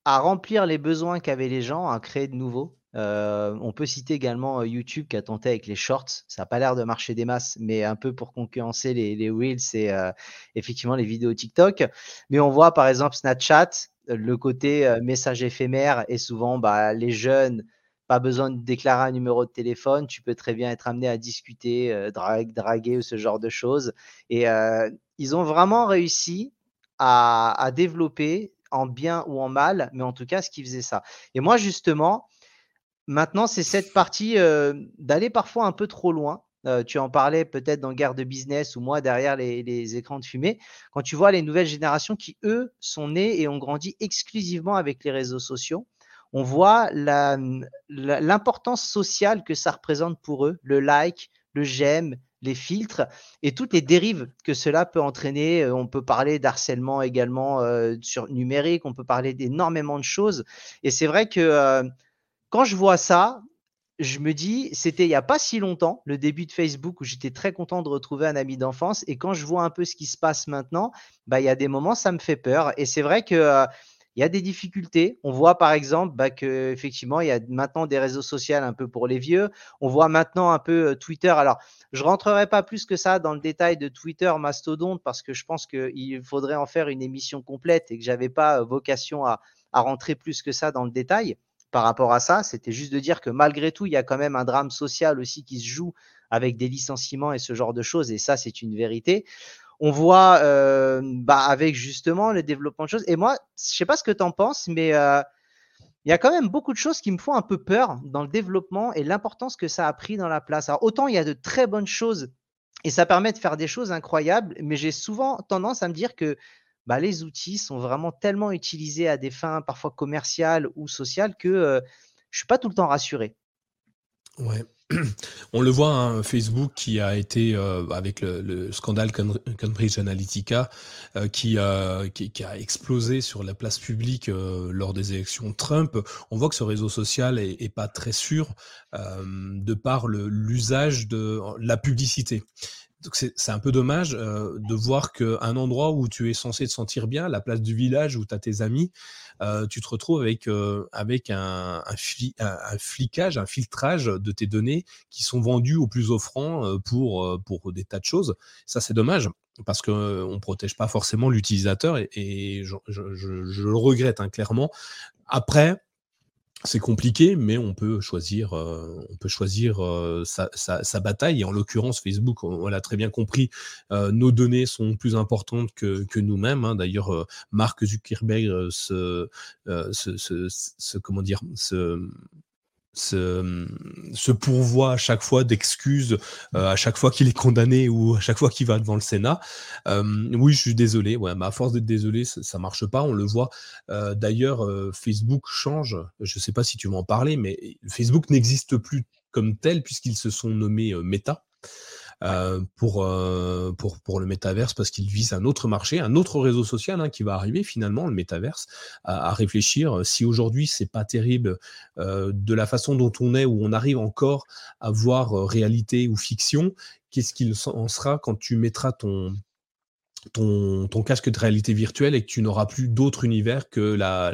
à remplir les besoins qu'avaient les gens, à créer de nouveaux. Euh, on peut citer également euh, YouTube qui a tenté avec les shorts. Ça n'a pas l'air de marcher des masses, mais un peu pour concurrencer les, les Reels et euh, effectivement les vidéos TikTok. Mais on voit par exemple Snapchat, le côté message éphémère et souvent bah, les jeunes, pas besoin de déclarer un numéro de téléphone. Tu peux très bien être amené à discuter, draguer ou ce genre de choses. Et ils ont vraiment réussi à, à développer en bien ou en mal, mais en tout cas, ce qui faisait ça. Et moi, justement, maintenant, c'est cette partie euh, d'aller parfois un peu trop loin. Euh, tu en parlais peut-être dans Guerre de Business ou moi derrière les, écrans de fumée. Quand tu vois les nouvelles générations qui, eux, sont nées et ont grandi exclusivement avec les réseaux sociaux, on voit l'importance sociale que ça représente pour eux, le like, le j'aime, les filtres et toutes les dérives que cela peut entraîner. Euh, on peut parler d'harcèlement également euh, sur numérique, on peut parler d'énormément de choses. Et c'est vrai que euh, quand je vois ça, je me dis, c'était il n'y a pas si longtemps, le début de Facebook, où j'étais très content de retrouver un ami d'enfance. Et quand je vois un peu ce qui se passe maintenant, bah, il y a des moments, ça me fait peur. Et c'est vrai que il y a des difficultés. On voit par exemple bah, qu'effectivement, il y a maintenant des réseaux sociaux un peu pour les vieux. On voit maintenant un peu euh, Twitter. Alors, je rentrerai pas plus que ça dans le détail de Twitter, Mastodonte, parce que je pense qu'il faudrait en faire une émission complète et que j'avais pas euh, vocation à rentrer plus que ça dans le détail par rapport à ça. C'était juste de dire que malgré tout, il y a quand même un drame social aussi qui se joue avec des licenciements et ce genre de choses. Et ça, c'est une vérité. On voit bah, avec justement le développement de choses. Et moi, je sais pas ce que tu en penses, mais il y a quand même beaucoup de choses qui me font un peu peur dans le développement et l'importance que ça a pris dans la place. Alors, autant il y a de très bonnes choses et ça permet de faire des choses incroyables, mais j'ai souvent tendance à me dire que bah, les outils sont vraiment tellement utilisés à des fins parfois commerciales ou sociales que je je suis pas tout le temps rassuré. Ouais. (clears throat) On le voit, hein, Facebook qui a été, euh, avec le, scandale Cambridge Analytica, euh, qui, qui, a explosé sur la place publique euh, lors des élections Trump. On voit que ce réseau social est, pas très sûr de par l'usage de la publicité. C'est un peu dommage de voir qu'un endroit où tu es censé te sentir bien, la place du village où tu as tes amis, euh, tu te retrouves avec, euh, un, un, flicage, un filtrage de tes données qui sont vendues au plus offrant euh, pour, pour des tas de choses. Ça, c'est dommage parce qu'on ne protège pas forcément l'utilisateur et, je, le regrette hein, clairement. Après, c'est compliqué, mais on peut choisir, euh, on peut choisir euh, sa, bataille. Et en l'occurrence, Facebook, on, l'a très bien compris, euh, nos données sont plus importantes que, nous-mêmes. Hein. D'ailleurs, Mark Zuckerberg se, se, comment dire, se, se, se pourvoit à chaque fois d'excuses, euh, à chaque fois qu'il est condamné ou à chaque fois qu'il va devant le Sénat. Euh, oui, je suis désolé. Mais à force d'être désolé, ça, ça, marche pas. On le voit. Euh, d'ailleurs, Facebook change. Je ne sais pas si tu veux en parler, mais Facebook n'existe plus comme tel puisqu'ils se sont nommés Meta. Euh, pour, euh, pour, pour le métaverse parce qu'il vise un autre marché, un autre réseau social hein, qui va arriver finalement, le métaverse, à, réfléchir. Euh, si aujourd'hui c'est pas terrible de la façon dont on est, où on arrive encore à voir réalité ou fiction, qu'est-ce qu'il en sera quand tu mettras ton, ton, casque de réalité virtuelle et que tu n'auras plus d'autre univers que la,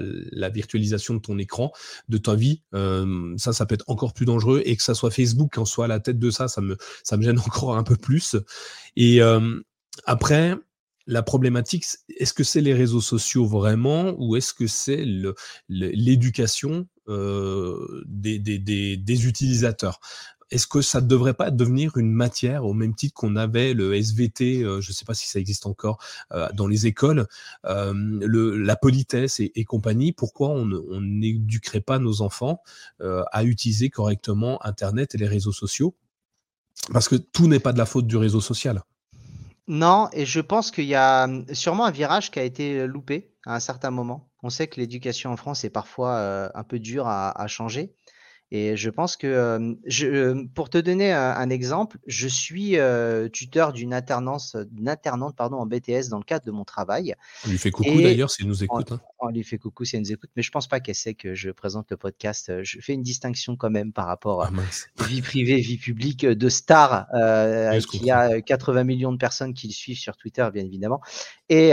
virtualisation de ton écran, de ta vie. Euh, ça, ça peut être encore plus dangereux et que ça soit Facebook en soit à la tête de ça, ça me, gêne (laughs) encore un peu plus. Et euh, après, la problématique, est-ce que c'est les réseaux sociaux vraiment ou est-ce que c'est l'éducation euh, des, utilisateurs? Est-ce que ça ne devrait pas devenir une matière au même titre qu'on avait le SVT, euh, je ne sais pas si ça existe encore euh, dans les écoles, euh, la politesse et, compagnie, pourquoi on n'éduquerait pas nos enfants à utiliser correctement Internet et les réseaux sociaux? Parce que tout n'est pas de la faute du réseau social. Non, et je pense qu'il y a sûrement un virage qui a été loupé à un certain moment. On sait que l'éducation en France est parfois un peu dure à changer. Et je pense que, je, pour te donner un, exemple, je suis tuteur d'une alternance, d'une alternante pardon, en BTS dans le cadre de mon travail. On lui fait coucou d'ailleurs s'il nous écoute. Hein. On, lui fait coucou si elle nous écoute, mais je pense pas qu'elle sait que je présente le podcast. Je fais une distinction quand même par rapport à ah, vie privée, vie publique de star, euh, qui a 80 millions de personnes qui le suivent sur Twitter, bien évidemment. Et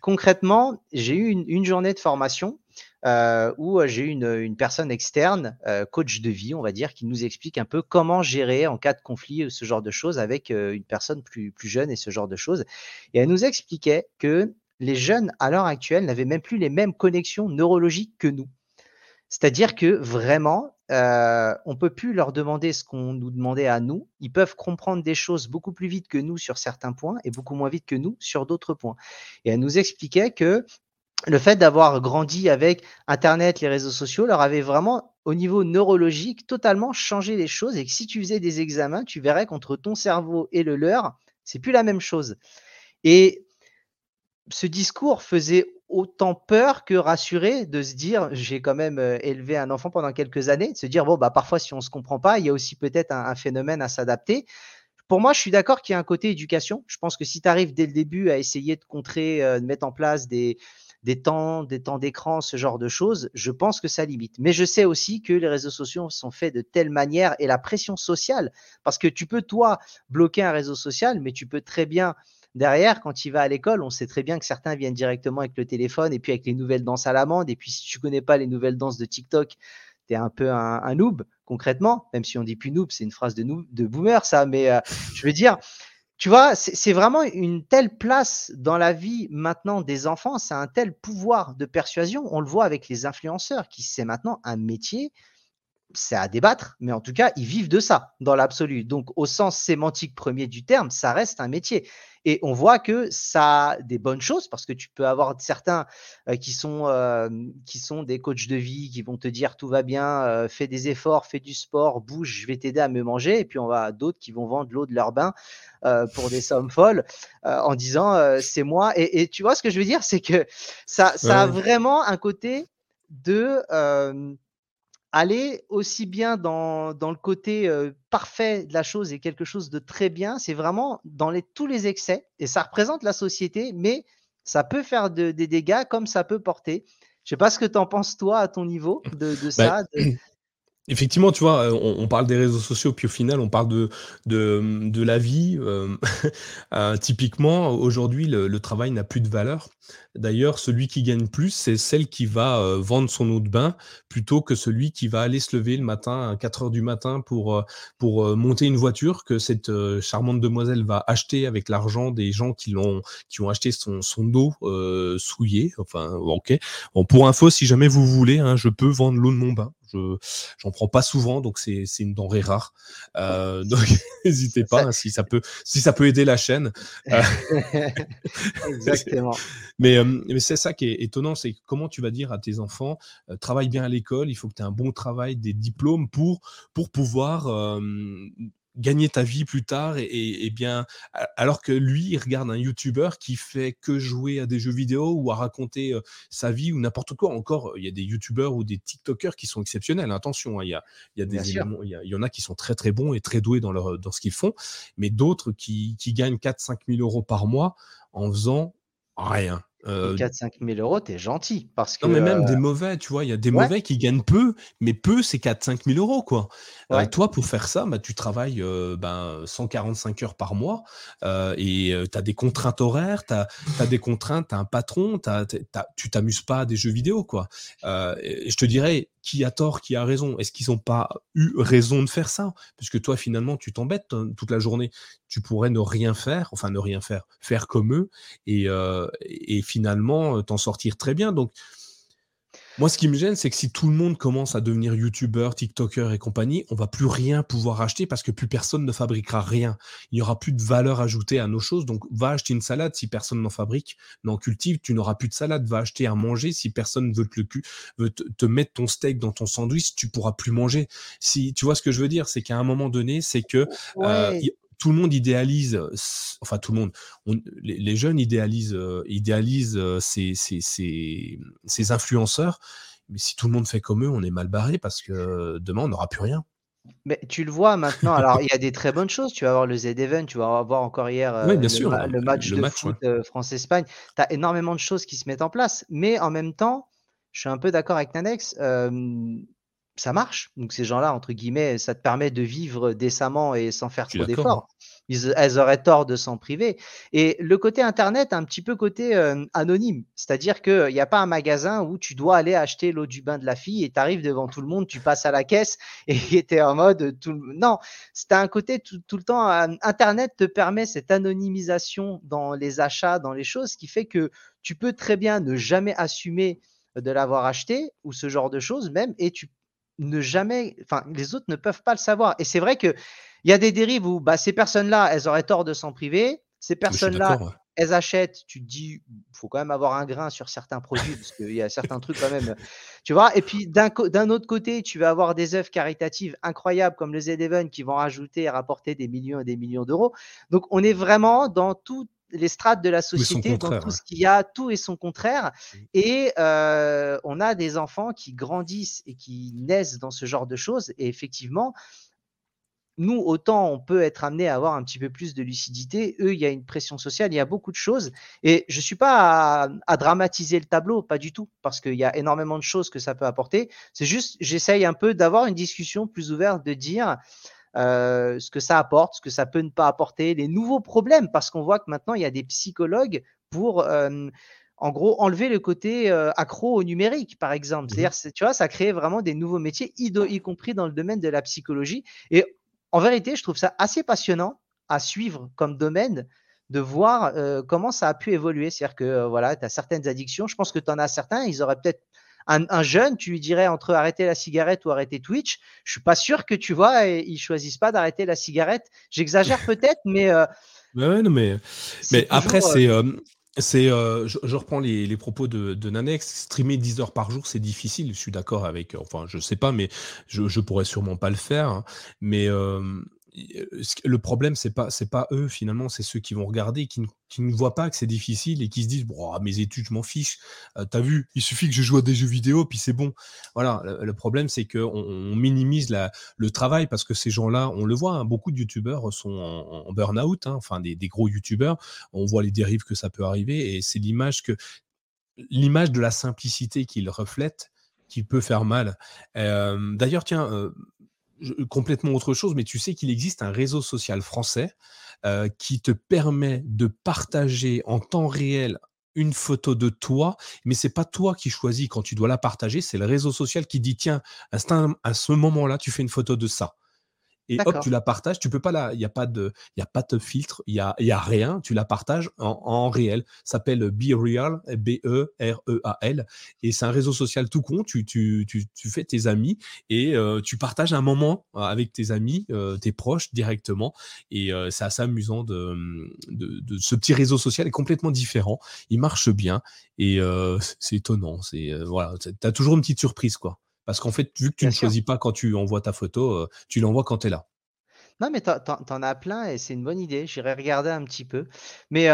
concrètement, j'ai eu une journée de formation euh, où euh, j'ai une, personne externe, euh, coach de vie, on va dire, qui nous explique un peu comment gérer en cas de conflit ce genre de choses avec une personne plus, jeune et ce genre de choses. Et elle nous expliquait que les jeunes, à l'heure actuelle, n'avaient même plus les mêmes connexions neurologiques que nous. C'est-à-dire que vraiment, on peut plus leur demander ce qu'on nous demandait à nous. Ils peuvent comprendre des choses beaucoup plus vite que nous sur certains points et beaucoup moins vite que nous sur d'autres points. Et elle nous expliquait que le fait d'avoir grandi avec Internet, les réseaux sociaux, leur avait vraiment, au niveau neurologique, totalement changé les choses et que si tu faisais des examens, tu verrais qu'entre ton cerveau et le leur, c'est plus la même chose. Et ce discours faisait autant peur que rassurer de se dire j'ai quand même euh, élevé un enfant pendant quelques années, de se dire bon bah parfois si on se comprend pas, il y a aussi peut-être un, phénomène à s'adapter. Pour moi, je suis d'accord qu'il y a un côté éducation. Je pense que si tu arrives dès le début à essayer de contrer, euh, de mettre en place des, des temps, des temps d'écran, ce genre de choses, je pense que ça limite. Mais je sais aussi que les réseaux sociaux sont faits de telle manière et la pression sociale, parce que tu peux toi bloquer un réseau social, mais tu peux très bien derrière, quand il va à l'école, on sait très bien que certains viennent directement avec le téléphone et puis avec les nouvelles danses à l'amende. Et puis, si tu connais pas les nouvelles danses de TikTok, tu es un peu un, noob, concrètement, même si on dit plus noob, c'est une phrase de, noob, de boomer, ça. Mais euh, je veux dire, tu vois, c'est vraiment une telle place dans la vie maintenant des enfants, c'est un tel pouvoir de persuasion. On le voit avec les influenceurs, qui c'est maintenant un métier c'est à débattre, mais en tout cas, ils vivent de ça dans l'absolu. Donc, au sens sémantique premier du terme, ça reste un métier. Et on voit que ça a des bonnes choses parce que tu peux avoir certains euh, qui, sont, euh, qui sont des coachs de vie qui vont te dire tout va bien, euh, fais des efforts, fais du sport, bouge, je vais t'aider à me manger. Et puis on va d'autres qui vont vendre l'eau de leur bain pour des sommes folles en disant c'est moi. Et, tu vois ce que je veux dire, c'est que ça, ça a vraiment un côté de aller aussi bien dans, dans le côté parfait de la chose et quelque chose de très bien, c'est vraiment dans les, tous les excès. Et ça représente la société, mais ça peut faire des dégâts comme ça peut porter. Je sais pas ce que tu en penses, toi, à ton niveau, de, de bah, ça. (clears throat) Effectivement, tu vois, on, parle des réseaux sociaux, puis au final, on parle de, la vie. Euh, (laughs) typiquement, aujourd'hui, le, travail n'a plus de valeur. D'ailleurs, celui qui gagne plus, c'est celle qui va euh, vendre son eau de bain plutôt que celui qui va aller se lever le matin à 4 heures du matin pour, euh, monter une voiture que cette charmante demoiselle va acheter avec l'argent des gens qui, ont acheté son, son eau souillée. Enfin, ok. Bon, pour info, si jamais vous voulez, hein, je peux vendre l'eau de mon bain. Je j'en prends pas souvent, donc c'est une denrée rare. Euh, donc (laughs) (laughs) n'hésitez pas hein, si ça peut si ça peut aider la chaîne. Euh, (laughs) Exactement. mais, euh, mais c'est ça qui est étonnant, c'est comment tu vas dire à tes enfants travaille bien à l'école, il faut que tu aies un bon travail, des diplômes pour pour pouvoir gagner ta vie plus tard et, bien alors que lui il regarde un youtubeur qui fait que jouer à des jeux vidéo ou à raconter sa vie ou n'importe quoi. Encore il y a des youtubeurs ou des tiktokers qui sont exceptionnels attention hein, il y a il y a des il y, en a qui sont très très bons et très doués dans leur dans ce qu'ils font mais d'autres qui, qui gagnent 4 5 000 euros par mois en faisant rien 4-5 000 euros, t'es gentil. Parce que, non, mais même des mauvais, tu vois, il y a des mauvais qui gagnent peu, mais peu, c'est 4-5 000 euros, quoi. toi, pour faire ça, bah, tu travailles ben, 145 heures par mois et tu as des contraintes horaires, tu as, des contraintes, tu as un patron, tu t'amuses pas à des jeux vidéo, quoi. et je te dirais, qui a tort, qui a raison Est-ce qu'ils n'ont pas eu raison de faire ça? Puisque toi, finalement, tu t'embêtes toute la journée. Tu pourrais ne rien faire, enfin ne rien faire, faire comme eux, et, euh, et finalement euh, t'en sortir très bien. Donc, moi, ce qui me gêne, c'est que si tout le monde commence à devenir youtubeur, tiktoker et compagnie, on va plus rien pouvoir acheter parce que plus personne ne fabriquera rien. Il n'y aura plus de valeur ajoutée à nos choses. Donc, va acheter une salade si personne n'en fabrique, n'en cultive. Tu n'auras plus de salade. Va acheter à manger si personne veut te, le veut te, mettre ton steak dans ton sandwich. Tu pourras plus manger. Si tu vois ce que je veux dire, c'est qu'à un moment donné, c'est que euh, tout le monde idéalise, enfin tout le monde, les, jeunes idéalisent, euh, idéalisent euh, ces, ces, influenceurs, mais si tout le monde fait comme eux, on est mal barré parce que demain on n'aura plus rien. Mais tu le vois maintenant, alors il y a des très bonnes choses. Tu vas avoir le Z-Event, tu vas avoir encore hier euh, le, sûr, le, match de foot France-Espagne. Tu as énormément de choses qui se mettent en place, mais en même temps, je suis un peu d'accord avec Nanex ça marche. Donc ces gens-là, entre guillemets, ça te permet de vivre décemment et sans faire trop d'efforts. Elles auraient tort de s'en priver. Et le côté Internet, un petit peu côté euh, anonyme. C'est-à-dire qu'il n'y a pas un magasin où tu dois aller acheter l'eau du bain de la fille et tu arrives devant tout le monde, tu passes à la caisse (laughs) et tu es en mode... Tout... Non, c'est un côté tout, le temps... Euh, Internet te permet cette anonymisation dans les achats, dans les choses, qui fait que tu peux très bien ne jamais assumer de l'avoir acheté ou ce genre de choses même et tu ne jamais, enfin, les autres ne peuvent pas le savoir. Et c'est vrai qu'il y a des dérives où bah, ces personnes-là, elles auraient tort de s'en priver. Ces personnes-là, elles achètent, tu te dis, il faut quand même avoir un grain sur certains produits, parce qu'il y a certains trucs quand même, tu vois? Et puis d'un autre côté, tu vas avoir des œuvres caritatives incroyables comme le Z-Even qui vont rajouter et rapporter des millions et des millions d'euros. Donc on est vraiment dans tout les strates de la société, dans tout ce qu'il y a, tout et son contraire. Mmh. Et euh, on a des enfants qui grandissent et qui naissent dans ce genre de choses. Et effectivement, nous, autant on peut être amené à avoir un petit peu plus de lucidité, eux, il y a une pression sociale, il y a beaucoup de choses. Et je ne suis pas à, à, dramatiser le tableau, pas du tout, parce qu'il y a énormément de choses que ça peut apporter. C'est juste, j'essaye un peu d'avoir une discussion plus ouverte, de dire, euh, ce que ça apporte, ce que ça peut ne pas apporter, les nouveaux problèmes, parce qu'on voit que maintenant, il y a des psychologues pour, euh, en gros, enlever le côté euh, accro au numérique, par exemple. Mmh C'est-à-dire, tu vois, ça crée vraiment des nouveaux métiers, y, compris dans le domaine de la psychologie. Et en vérité, je trouve ça assez passionnant à suivre comme domaine de voir comment ça a pu évoluer. C'est-à-dire que voilà, tu as certaines addictions. Je pense que tu en as certains, ils auraient peut-être Un, jeune, tu lui dirais entre arrêter la cigarette ou arrêter Twitch, je suis pas sûr que tu vois, et, ils choisissent pas d'arrêter la cigarette. J'exagère peut-être, mais. Euh, ouais, non, mais, mais après, c'est. C'est, je, reprends les, propos de, de, Nanex. Streamer 10 heures par jour, c'est difficile. Je suis d'accord avec. Enfin, je sais pas, mais je, je pourrais sûrement pas le faire. Hein. Mais le problème, c'est pas, c'est pas eux finalement, c'est ceux qui vont regarder, qui ne, qui ne voient pas que c'est difficile et qui se disent bon, mes études, je m'en fiche. T'as vu, il suffit que je joue à des jeux vidéo, puis c'est bon. Voilà. Le, problème, c'est qu'on on minimise la, le travail parce que ces gens-là, on le voit, hein, beaucoup de youtubeurs sont en, burn-out, hein, enfin des, des gros youtubeurs. On voit les dérives que ça peut arriver et c'est l'image que l'image de la simplicité qu'ils reflètent qui peut faire mal. D'ailleurs, tiens, complètement autre chose, mais tu sais qu'il existe un réseau social français euh, qui te permet de partager en temps réel une photo de toi, mais c'est pas toi qui choisis. Quand tu dois la partager, c'est le réseau social qui dit tiens, à ce moment-là, tu fais une photo de ça et hop, tu la partages. Tu peux pas la, il n'y a pas de, il y a pas de filtre, il y a, y a rien. Tu la partages en, en réel. Ça s'appelle Be Real, B-E-R-E-A-L, et c'est un réseau social tout con. Tu, tu, tu, tu fais tes amis et euh, tu partages un moment euh, avec tes amis, euh, tes proches directement. Et c'est assez amusant de, de, de, ce petit réseau social est complètement différent. Il marche bien et (laughs) c'est étonnant. C'est voilà, as toujours une petite surprise quoi. Parce qu'en fait, vu que tu ne choisis pas quand tu envoies ta photo, tu l'envoies quand tu es là. Non, mais tu en as plein et c'est une bonne idée. J'irai regarder un petit peu. Mais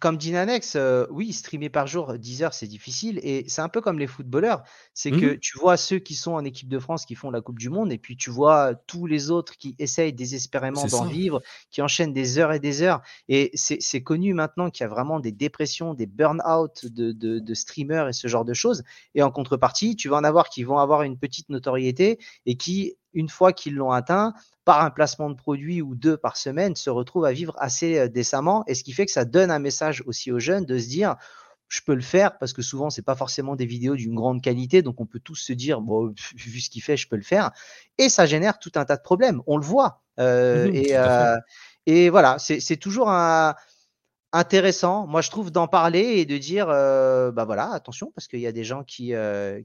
comme dit Nanex, oui, streamer par jour 10 heures, c'est difficile. Et c'est un peu comme les footballeurs. C'est que mmh tu vois ceux qui sont en équipe de France qui font la Coupe du Monde et puis tu vois tous les autres qui essayent désespérément d'en vivre, qui enchaînent des heures et des heures. Et c'est connu maintenant qu'il y a vraiment des dépressions, des burn-out de, de streamers et ce genre de choses. Et en contrepartie, tu vas en avoir qui vont avoir une petite notoriété et qui, une fois qu'ils l'ont atteint, par un placement de produit ou deux par semaine, se retrouvent à vivre assez euh, décemment. Et ce qui fait que ça donne un message aussi aux jeunes de se dire, je peux le faire parce que souvent c'est pas forcément des vidéos d'une grande qualité, donc on peut tous se dire bon (laughs) vu ce qu'il fait, je peux le faire. Et ça génère tout un tas de problèmes. On le voit. Euh, mmh et, euh, et, voilà, c'est toujours un, intéressant, moi je trouve, d'en parler et de dire, bah voilà, attention, parce qu'il y a des gens qui,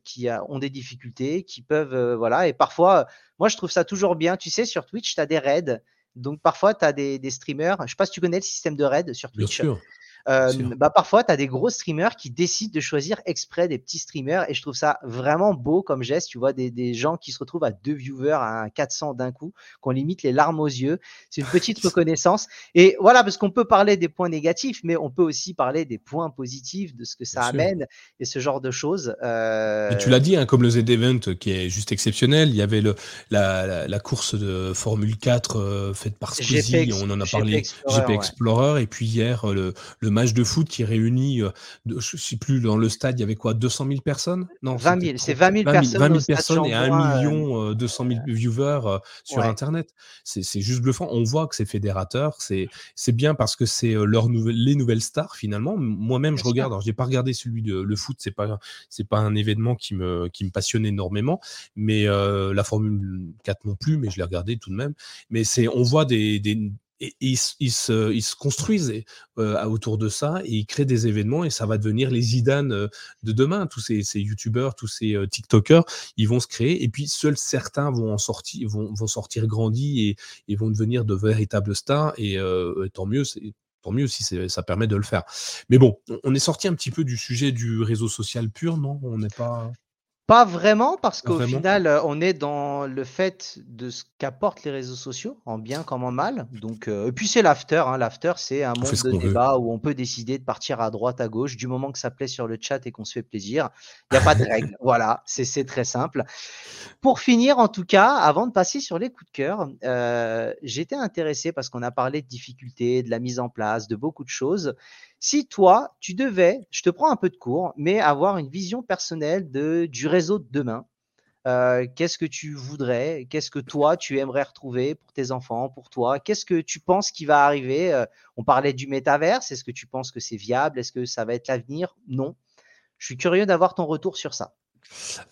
qui ont des difficultés, qui peuvent, voilà, et parfois, moi je trouve ça toujours bien, tu sais, sur Twitch, tu as des raids, donc parfois tu as des, des, streamers, je sais pas si tu connais le système de raid sur Twitch. Bien sûr. Euh, bah parfois, tu as des gros streamers qui décident de choisir exprès des petits streamers et je trouve ça vraiment beau comme geste. Tu vois, des, des gens qui se retrouvent à deux viewers, à 400 d'un coup, qu'on limite les larmes aux yeux. C'est une petite (laughs) reconnaissance. Et voilà, parce qu'on peut parler des points négatifs, mais on peut aussi parler des points positifs, de ce que ça amène et ce genre de choses. Euh... Et tu l'as dit, hein, comme le Z-Event qui est juste exceptionnel. Il y avait le, la, la, course de Formule 4 euh, faite par Squeezie, on en a parlé, GP Explorer, et puis hier, le, le match de foot qui réunit, euh, je ne sais plus, dans le stade, il y avait quoi 200 000 personnes? Non, 20 000, c'est 20 000 personnes. 20 000 personnes et 1 million 200 000 viewers sur Internet. C'est juste bluffant. On voit que c'est fédérateur. C'est bien parce que c'est leur nouvelle, les nouvelles stars finalement. Moi-même, je regarde. Alors, je n'ai pas regardé celui de le foot. C'est pas c'est pas un événement qui me qui me passionne énormément. Mais la Formule 4 non plus. Mais je l'ai regardé tout de même. Mais c'est on voit des, des et, ils, se, ils, se, construisent euh, autour de ça et ils créent des événements et ça va devenir les Zidane euh, de demain. Tous ces, ces youtubeurs, tous ces euh, TikTokers, ils vont se créer et puis seuls certains vont en sortir, vont, vont sortir grandis et, et, vont devenir de véritables stars et tant mieux. Tant mieux si ça permet de le faire. Mais bon, on est sorti un petit peu du sujet du réseau social pur, non? On n'est pas. Pas vraiment, parce qu'au final, euh, on est dans le fait de ce qu'apportent les réseaux sociaux, en bien comme en mal. Donc, euh, et puis c'est l'after. Hein. L'after, c'est un monde de débat où on peut décider de partir à droite, à gauche, du moment que ça plaît sur le chat et qu'on se fait plaisir. Il n'y a pas de règle. (laughs) voilà, c'est très simple. Pour finir, en tout cas, avant de passer sur les coups de cœur, euh, j'étais intéressé parce qu'on a parlé de difficultés, de la mise en place, de beaucoup de choses. Si toi, tu devais, je te prends un peu de cours, mais avoir une vision personnelle du réseau de demain, euh, qu'est-ce que tu voudrais Qu'est-ce que toi, tu aimerais retrouver pour tes enfants, pour toi? Qu'est-ce que tu penses qui va arriver? Euh, On parlait du métaverse. Est-ce que tu penses que c'est viable? Est-ce que ça va être l'avenir? Non. Je suis curieux d'avoir ton retour sur ça.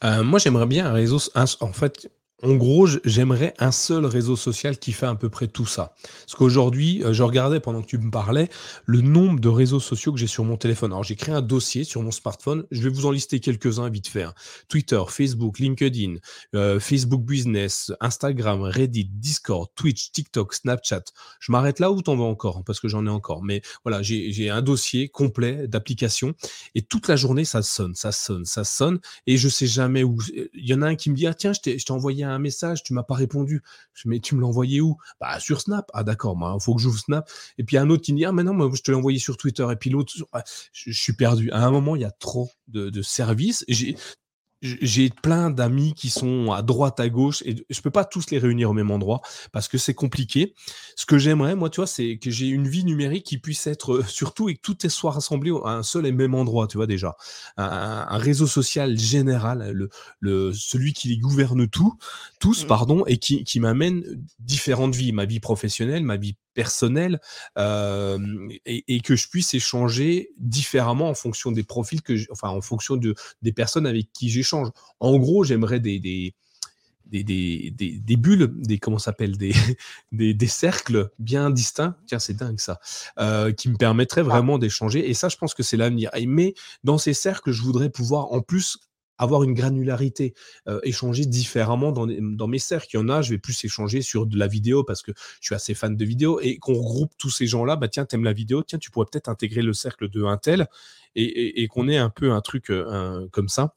Euh, moi, j'aimerais bien un réseau. En fait, en gros, j'aimerais un seul réseau social qui fait à peu près tout ça. Parce qu'aujourd'hui, euh, je regardais pendant que tu me parlais le nombre de réseaux sociaux que j'ai sur mon téléphone. Alors, j'ai créé un dossier sur mon smartphone. Je vais vous en lister quelques-uns vite fait. Hein. Twitter, Facebook, LinkedIn, euh, Facebook Business, Instagram, Reddit, Discord, Twitch, TikTok, Snapchat. Je m'arrête là ou t'en veux encore Parce que j'en ai encore. Mais voilà, j'ai un dossier complet d'applications et toute la journée, ça sonne, ça sonne, ça sonne. Et je sais jamais où. Il y en a un qui me dit Ah, tiens, je t'ai envoyé un message, tu m'as pas répondu. Je mais tu me l'as envoyé où? Bah sur Snap. Ah d'accord, il faut que j'ouvre Snap. Et puis un autre qui me dit ah mais non, moi, je te l'ai envoyé sur Twitter. Et puis l'autre, ah, je, suis perdu. À un moment, il y a trop de, de services. J'ai plein d'amis qui sont à droite, à gauche, et je peux pas tous les réunir au même endroit parce que c'est compliqué. Ce que j'aimerais, moi, tu vois, c'est que j'ai une vie numérique qui puisse être euh, surtout et que tout soit rassemblé à un seul et même endroit, tu vois déjà. Un, réseau social général, le, le, celui qui les gouverne tout, tous, mmh. pardon, et qui, qui m'amène différentes vies, ma vie professionnelle, ma vie personnel et, que je puisse échanger différemment en fonction des profils que, enfin, en fonction de, des personnes avec qui j'échange. En gros, j'aimerais des, des des, des, des, bulles, des comment s'appelle, (laughs) des, des, cercles bien distincts. Tiens, c'est dingue ça, qui me permettraient vraiment d'échanger. Et ça, je pense que c'est l'avenir. Mais dans ces cercles, je voudrais pouvoir en plus avoir une granularité, échanger différemment dans, dans, mes cercles. Il y en a, je vais plus échanger sur de la vidéo parce que je suis assez fan de vidéo et qu'on regroupe tous ces gens-là. Bah tiens, t'aimes la vidéo, tiens, tu pourrais peut-être intégrer le cercle de un tel et, et, qu'on ait un peu un truc comme ça.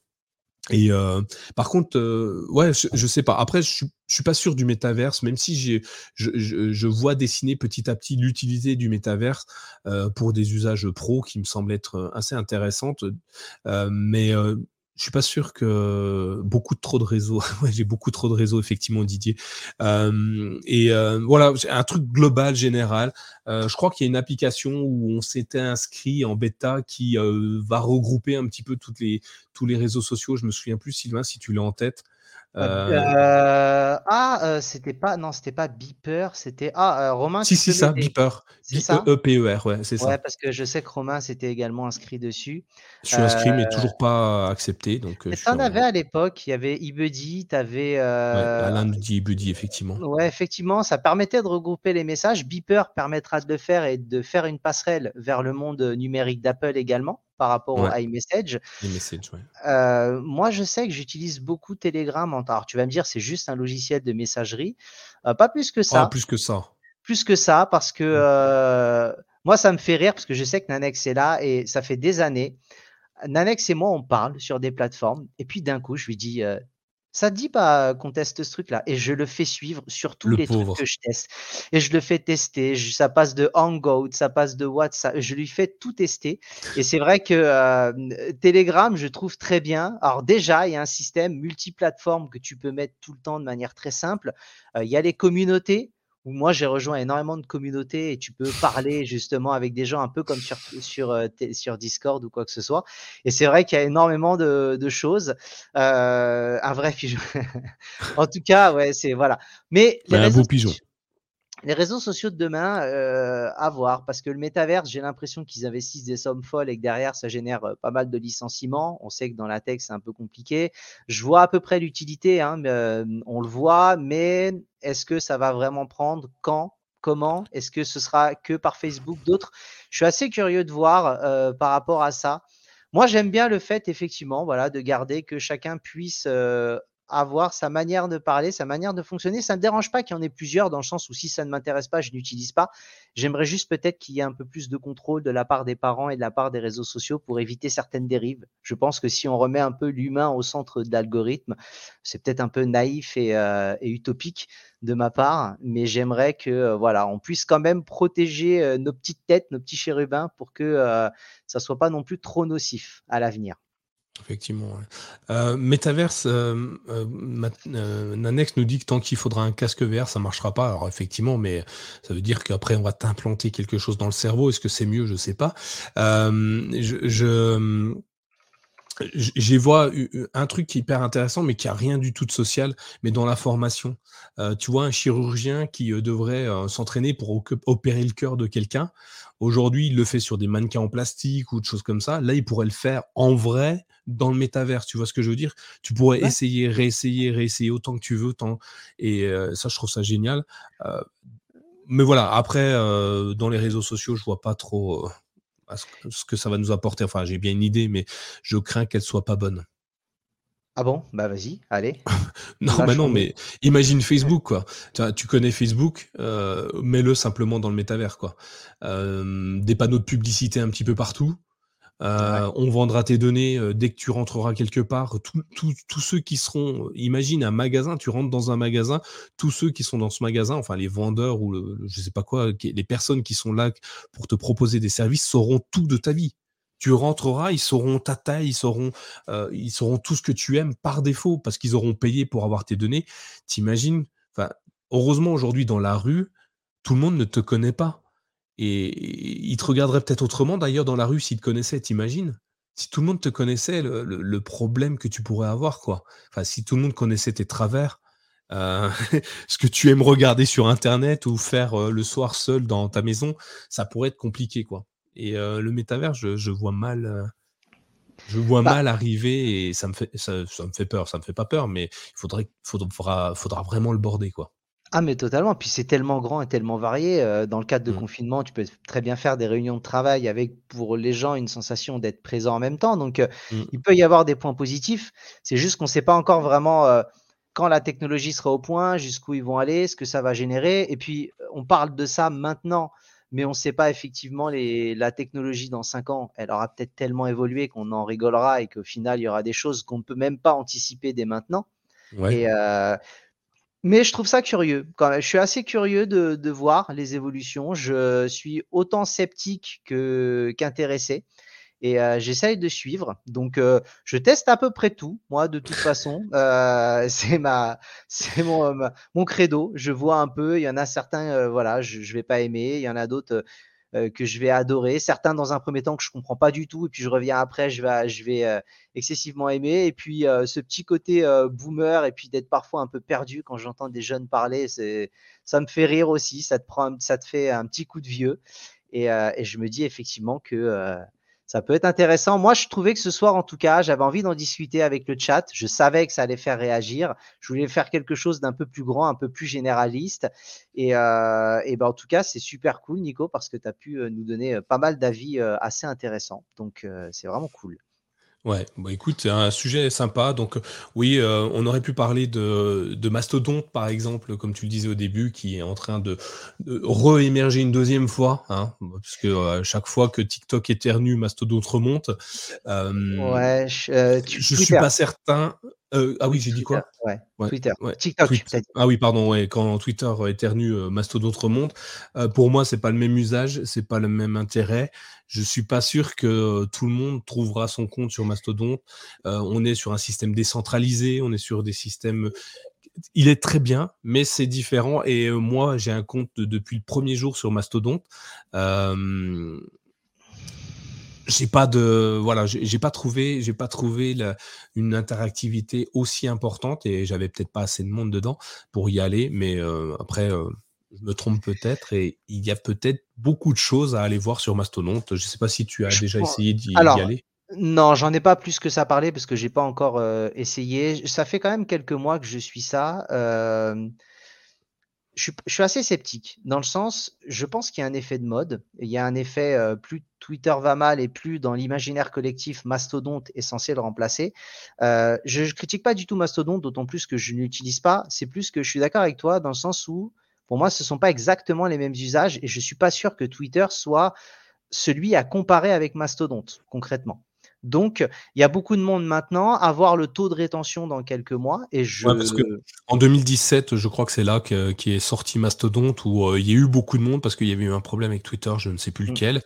Et par contre, ouais, je, sais pas. Après, je, je suis pas sûr du métaverse, même si j'ai, je, je, je, vois dessiner petit à petit l'utilité du métaverse pour des usages pro qui me semblent être assez intéressantes. mais je suis pas sûr que beaucoup trop de réseaux. (laughs) j'ai beaucoup trop de réseaux effectivement, Didier. et voilà, un truc global, général. je crois qu'il y a une application où on s'était inscrit en bêta qui va regrouper un petit peu toutes les tous les réseaux sociaux. Je me souviens plus, Sylvain, si tu l'as en tête. Euh, euh, ah, euh, c'était pas, non, c'était pas Beeper, c'était ah Romain. Si si ça, Beeper, B E P E R, ouais, c'est ça. Ouais, parce que je sais que Romain s'était également inscrit dessus. Je suis inscrit, mais toujours pas accepté, donc. Mais en avais à l'époque, il y avait eBuddy, tu avais. Alain nous dit eBuddy effectivement. Ouais, effectivement, ça permettait de regrouper les messages. Beeper permettra de le faire et de faire une passerelle vers le monde numérique d'Apple également par rapport au iMessage. Euh, moi, je sais que j'utilise beaucoup Telegram. Alors, tu vas me dire, c'est juste un logiciel de messagerie. Euh, pas plus que ça. Ah, plus que ça. Plus que ça, parce que euh, moi, ça me fait rire, parce que je sais que Nanex est là et ça fait des années. Nanex et moi, on parle sur des plateformes. Et puis, d'un coup, je lui dis ça dit pas qu'on teste ce truc-là? Et je le fais suivre sur tous les trucs que je teste. Et je le fais tester. ça passe de Hangout, ça passe de WhatsApp. Je lui fais tout tester. Et c'est vrai que euh, Telegram, je trouve très bien. Alors déjà, il y a un système multiplateforme que tu peux mettre tout le temps de manière très simple. Euh, il y a les communautés où moi j'ai rejoint énormément de communautés et tu peux parler justement avec des gens un peu comme sur, sur, euh, sur Discord ou quoi que ce soit. Et c'est vrai qu'il y a énormément de, de choses. Euh, un vrai pigeon. (laughs) en tout cas, ouais, c'est voilà. Mais un beau pigeon les réseaux sociaux de demain, euh, à voir, parce que le métaverse, j'ai l'impression qu'ils investissent des sommes folles et que derrière, ça génère euh, pas mal de licenciements. On sait que dans la tech, c'est un peu compliqué. Je vois à peu près l'utilité, hein, euh, on le voit, mais est-ce que ça va vraiment prendre? Quand? Comment? Est-ce que ce sera que par Facebook? D'autres? Je suis assez curieux de voir par rapport à ça. Moi, j'aime bien le fait, effectivement, voilà, de garder que chacun puisse avoir sa manière de parler, sa manière de fonctionner. Ça ne me dérange pas qu'il y en ait plusieurs, dans le sens où si ça ne m'intéresse pas, je n'utilise pas. J'aimerais juste peut-être qu'il y ait un peu plus de contrôle de la part des parents et de la part des réseaux sociaux pour éviter certaines dérives. Je pense que si on remet un peu l'humain au centre de l'algorithme, c'est peut-être un peu naïf et, euh, utopique de ma part, mais j'aimerais que euh, voilà, on puisse quand même protéger euh, nos petites têtes, nos petits chérubins, pour que ça soit pas non plus trop nocif à l'avenir. Effectivement. Euh, Metaverse, euh, euh, Nanex nous dit que tant qu'il faudra un casque VR, ça marchera pas. Alors effectivement, mais ça veut dire qu'après on va t'implanter quelque chose dans le cerveau. Est-ce que c'est mieux? Je sais pas. je, J'y vois un truc qui est hyper intéressant, mais qui a rien du tout de social, mais dans la formation. Euh, tu vois, un chirurgien qui euh, devrait euh, s'entraîner pour opérer le cœur de quelqu'un. Aujourd'hui, il le fait sur des mannequins en plastique ou des choses comme ça. Là, il pourrait le faire en vrai dans le métavers. Tu vois ce que je veux dire? Tu pourrais essayer, réessayer, réessayer autant que tu veux. Tant... Et ça, je trouve ça génial. mais voilà, après, dans les réseaux sociaux, je vois pas trop ce que ça va nous apporter. Enfin, j'ai bien une idée, mais je crains qu'elle soit pas bonne. Ah bon? Bah vas-y, allez. (laughs) non, bah non, mais imagine Facebook, quoi. Tu, connais Facebook, euh, mets-le simplement dans le métavers, quoi. Euh, des panneaux de publicité un petit peu partout. Euh, on vendra tes données euh, dès que tu rentreras quelque part. Tous ceux qui seront, imagine un magasin, tu rentres dans un magasin, tous ceux qui sont dans ce magasin, enfin les vendeurs ou le, je sais pas quoi, les personnes qui sont là pour te proposer des services sauront tout de ta vie. Tu rentreras, ils sauront ta taille, ils sauront, euh, ils sauront tout ce que tu aimes par défaut parce qu'ils auront payé pour avoir tes données. T'imagines Enfin, heureusement aujourd'hui dans la rue, tout le monde ne te connaît pas. Et il te regarderait peut-être autrement d'ailleurs dans la rue s'il te connaissait, t'imagines? Si tout le monde te connaissait, le, problème que tu pourrais avoir, quoi. Enfin, si tout le monde connaissait tes travers, euh, (laughs) ce que tu aimes regarder sur Internet ou faire euh, le soir seul dans ta maison, ça pourrait être compliqué, quoi. Et euh, le métavers, je, vois mal. je vois bah mal arriver et ça me fait ça, me fait peur, ça me fait pas peur, mais il faudrait faudra, faudra vraiment le border quoi. Ah mais totalement, puis c'est tellement grand et tellement varié, euh, dans le cadre de mmh. confinement, tu peux très bien faire des réunions de travail avec, pour les gens, une sensation d'être présent en même temps, donc euh, mmh. il peut y avoir des points positifs. C'est juste qu'on ne sait pas encore vraiment, euh, quand la technologie sera au point, jusqu'où ils vont aller, ce que ça va générer et puis, on parle de ça maintenant, mais on ne sait pas effectivement les la technologie dans 5 ans, elle aura peut-être tellement évolué qu'on en rigolera et qu'au final, il y aura des choses qu'on ne peut même pas anticiper dès maintenant et mais je trouve ça curieux. Quand Je suis assez curieux de, voir les évolutions. Je suis autant sceptique que qu'intéressé. Et euh, j'essaye de suivre. Donc, euh, je teste à peu près tout, moi, de toute façon. (laughs) Euh, c'est ma, c'est mon, mon credo. Je vois un peu. Il y en a certains, voilà, je, je vais pas aimer. Il y en a d'autres euh, que je vais adorer. Certains dans un premier temps que je comprends pas du tout, et puis je reviens après, je vais, je vais euh, excessivement aimer. Et puis euh, ce petit côté boomer, et puis d'être parfois un peu perdu quand j'entends des jeunes parler, c'est, ça me fait rire aussi. Ça te prend, ça te fait un petit coup de vieux. Et, et je me dis effectivement que ça peut être intéressant. Moi, je trouvais que ce soir, en tout cas, j'avais envie d'en discuter avec le chat. Je savais que ça allait faire réagir. Je voulais faire quelque chose d'un peu plus grand, un peu plus généraliste. Et, euh, ben, en tout cas, c'est super cool, Nico, parce que tu as pu euh, nous donner euh, pas mal d'avis assez intéressants. Donc, c'est vraiment cool. Ouais, bah écoute, c'est un sujet sympa. Donc, oui, euh, on aurait pu parler de, de Mastodonte, par exemple, comme tu le disais au début, qui est en train de, de re-émerger une deuxième fois, hein, parce que euh, chaque fois que TikTok éternue, Mastodonte remonte. Euh, ouais, je, je suis pas certain. Euh, ah oui, j'ai dit quoi? ouais. Twitter. TikTok. Ah oui, pardon. Ouais, quand Twitter éternue, euh, Mastodon remonte. Euh, pour moi, c'est pas le même usage, c'est pas le même intérêt. Je suis pas sûr que tout le monde trouvera son compte sur Mastodon. on est sur un système décentralisé, on est sur des systèmes. Il est très bien, mais c'est différent. Et moi, j'ai un compte depuis le premier jour sur Mastodon j'ai pas de voilà j'ai pas trouvé j'ai pas trouvé une interactivité aussi importante et j'avais peut-être pas assez de monde dedans pour y aller mais euh, après euh, je me trompe peut-être et il y a peut-être beaucoup de choses à aller voir sur Mastodonte. Je sais pas si tu as déjà essayé d'y aller. non, j'en ai pas plus que ça parlé parce que j'ai pas encore euh, essayé. Ça fait quand même quelques mois que je suis ça je suis, assez sceptique dans le sens, je pense qu'il y a un effet de mode. Il y a un effet, euh, plus Twitter va mal et plus dans l'imaginaire collectif, Mastodonte est censé le remplacer. Euh, je ne critique pas du tout Mastodonte, d'autant plus que je ne l'utilise pas. C'est plus que je suis d'accord avec toi dans le sens où, pour moi, ce ne sont pas exactement les mêmes usages et je ne suis pas sûr que Twitter soit celui à comparer avec Mastodonte, concrètement. Donc, il y a beaucoup de monde maintenant à voir le taux de rétention dans quelques mois. Et je... parce que en 2017, je crois que c'est là qu'est est sorti Mastodonte où euh, il y a eu beaucoup de monde parce qu'il y avait eu un problème avec Twitter, je ne sais plus mmh. lequel.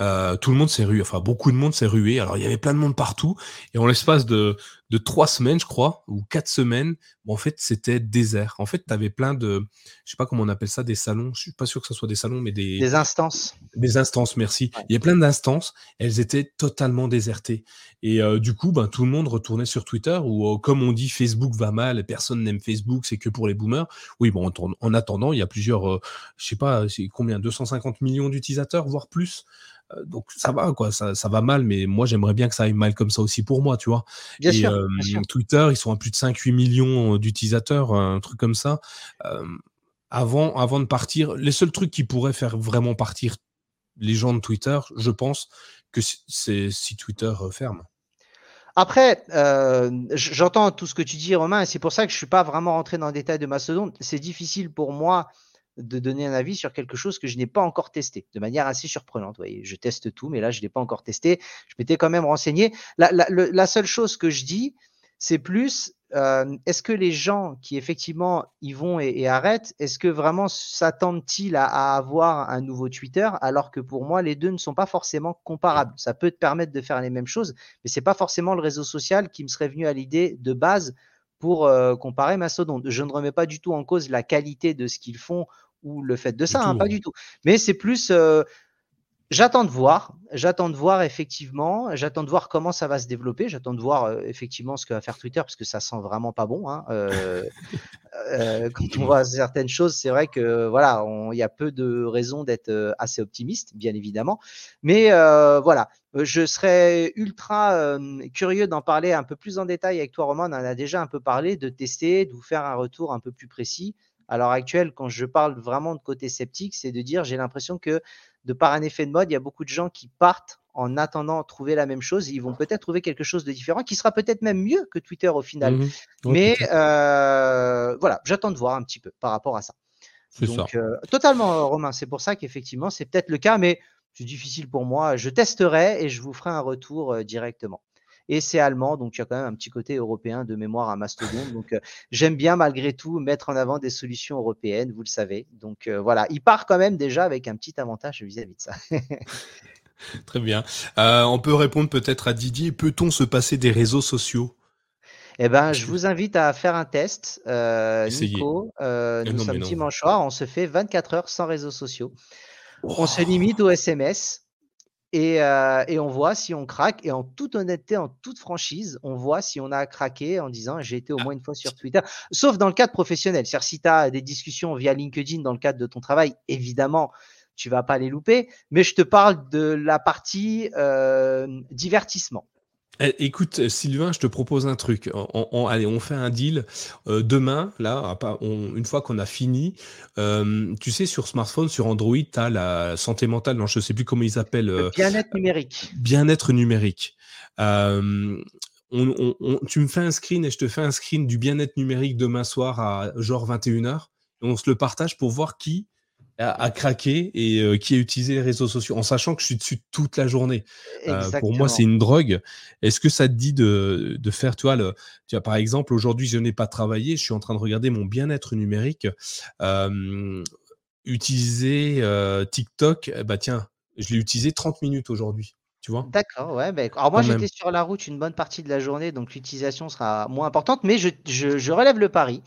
Euh, tout le monde s'est rué, enfin beaucoup de monde s'est rué. Alors il y avait plein de monde partout et en l'espace de, de trois semaines, je crois, ou quatre semaines, en fait, c'était désert. En fait, tu avais plein de, je sais pas comment on appelle ça, des salons. Je suis pas sûr que ce soit des salons, mais des. Des instances. Des instances, merci. Il y a plein d'instances. Elles étaient totalement désertées. Et euh, du coup, ben, tout le monde retournait sur Twitter, ou euh, comme on dit, Facebook va mal, personne n'aime Facebook, c'est que pour les boomers. Oui, bon, en, en attendant, il y a plusieurs, euh, je sais pas, c'est combien, 250 millions d'utilisateurs, voire plus. Euh, donc ça va, quoi, ça, ça, va mal, mais moi j'aimerais bien que ça aille mal comme ça aussi pour moi, tu vois. Bien, sûr, Twitter, ils sont à plus de 5-8 millions d'utilisateurs, un truc comme ça. avant, avant de partir, les seuls trucs qui pourraient faire vraiment partir les gens de Twitter, je pense que c'est si Twitter ferme. Après, euh, j'entends tout ce que tu dis, Romain, et c'est pour ça que je ne suis pas vraiment rentré dans le détail de Mastodon. C'est difficile pour moi de donner un avis sur quelque chose que je n'ai pas encore testé, de manière assez surprenante. voyez, je teste tout, mais là, je ne l'ai pas encore testé. Je m'étais quand même renseigné. La, seule chose que je dis, c'est plus, euh, est-ce que les gens qui effectivement y vont et, arrêtent, est-ce que vraiment s'attendent-ils à, avoir un nouveau Twitter alors que pour moi, les deux ne sont pas forcément comparables? Ça peut te permettre de faire les mêmes choses, mais c'est pas forcément le réseau social qui me serait venu à l'idée de base pour euh, comparer Mastodon. Je ne remets pas du tout en cause la qualité de ce qu'ils font ou le fait de ça, hein, pas du tout. Mais c'est plus, euh, j'attends de voir, j'attends de voir effectivement, j'attends de voir comment ça va se développer, j'attends de voir euh, effectivement ce que va faire Twitter parce que ça sent vraiment pas bon. Hein, euh, (laughs) quand on voit certaines choses, c'est vrai que voilà, il y a peu de raisons d'être assez optimiste, bien évidemment. Mais voilà, je serais ultra curieux d'en parler un peu plus en détail avec toi, Roman. On en a déjà un peu parlé, de tester, de vous faire un retour un peu plus précis à l'heure actuelle, quand je parle vraiment de côté sceptique, c'est de dire j'ai l'impression que de par un effet de mode, il y a beaucoup de gens qui partent en attendant trouver la même chose. Ils vont peut-être trouver quelque chose de différent qui sera peut-être même mieux que Twitter au final. Mmh Mais euh, voilà, j'attends de voir un petit peu par rapport à ça. Donc, euh, totalement, Romain. C'est pour ça qu'effectivement, c'est peut-être le cas, mais c'est difficile pour moi. Je testerai et je vous ferai un retour euh, directement et c'est allemand, donc il y a quand même un petit côté européen de mémoire à Mastodon. Donc euh, j'aime bien malgré tout mettre en avant des solutions européennes, vous le savez. Donc euh, voilà, il part quand même déjà avec un petit avantage vis-à-vis de ça. (laughs) Très bien. Euh, on peut répondre peut-être à Didier, peut-on se passer des réseaux sociaux? Eh ben, je vous invite à faire un test. Nico, nous sommes dimanche soir, on se fait 24 heures sans réseaux sociaux. On se limite au SMS. Euh, et, on voit si on craque. Et en toute honnêteté, en toute franchise, on voit si on a craqué en disant j'ai été au moins une fois sur Twitter. Sauf dans le cadre professionnel. C'est-à-dire, si tu as des discussions via LinkedIn dans le cadre de ton travail, évidemment, tu vas pas les louper. Mais je te parle de la partie euh, divertissement. Eh, écoute, Sylvain, je te propose un truc. On, allez, on fait un deal. Euh, demain, là, une fois qu'on a fini, euh, tu sais, sur smartphone, sur Android, tu as la santé mentale, non, je ne sais plus comment ils appellent. Euh, bien-être numérique. Bien-être numérique. tu me fais un screen et je te fais un screen du bien-être numérique demain soir à genre 21h. Et on se le partage pour voir qui à, craquer et euh, qui a utilisé les réseaux sociaux en sachant que je suis dessus toute la journée. Euh, pour moi, c'est une drogue. Est-ce que ça te dit de, de faire, tu vois, le, tu vois, par exemple, aujourd'hui, je n'ai pas travaillé, je suis en train de regarder mon bien-être numérique. Euh, utiliser TikTok, bah tiens, je l'ai utilisé 30 minutes aujourd'hui. Tu vois? D'accord, ouais. Bah, alors moi, j'étais sur la route une bonne partie de la journée, donc l'utilisation sera moins importante, mais je, je, je relève le pari.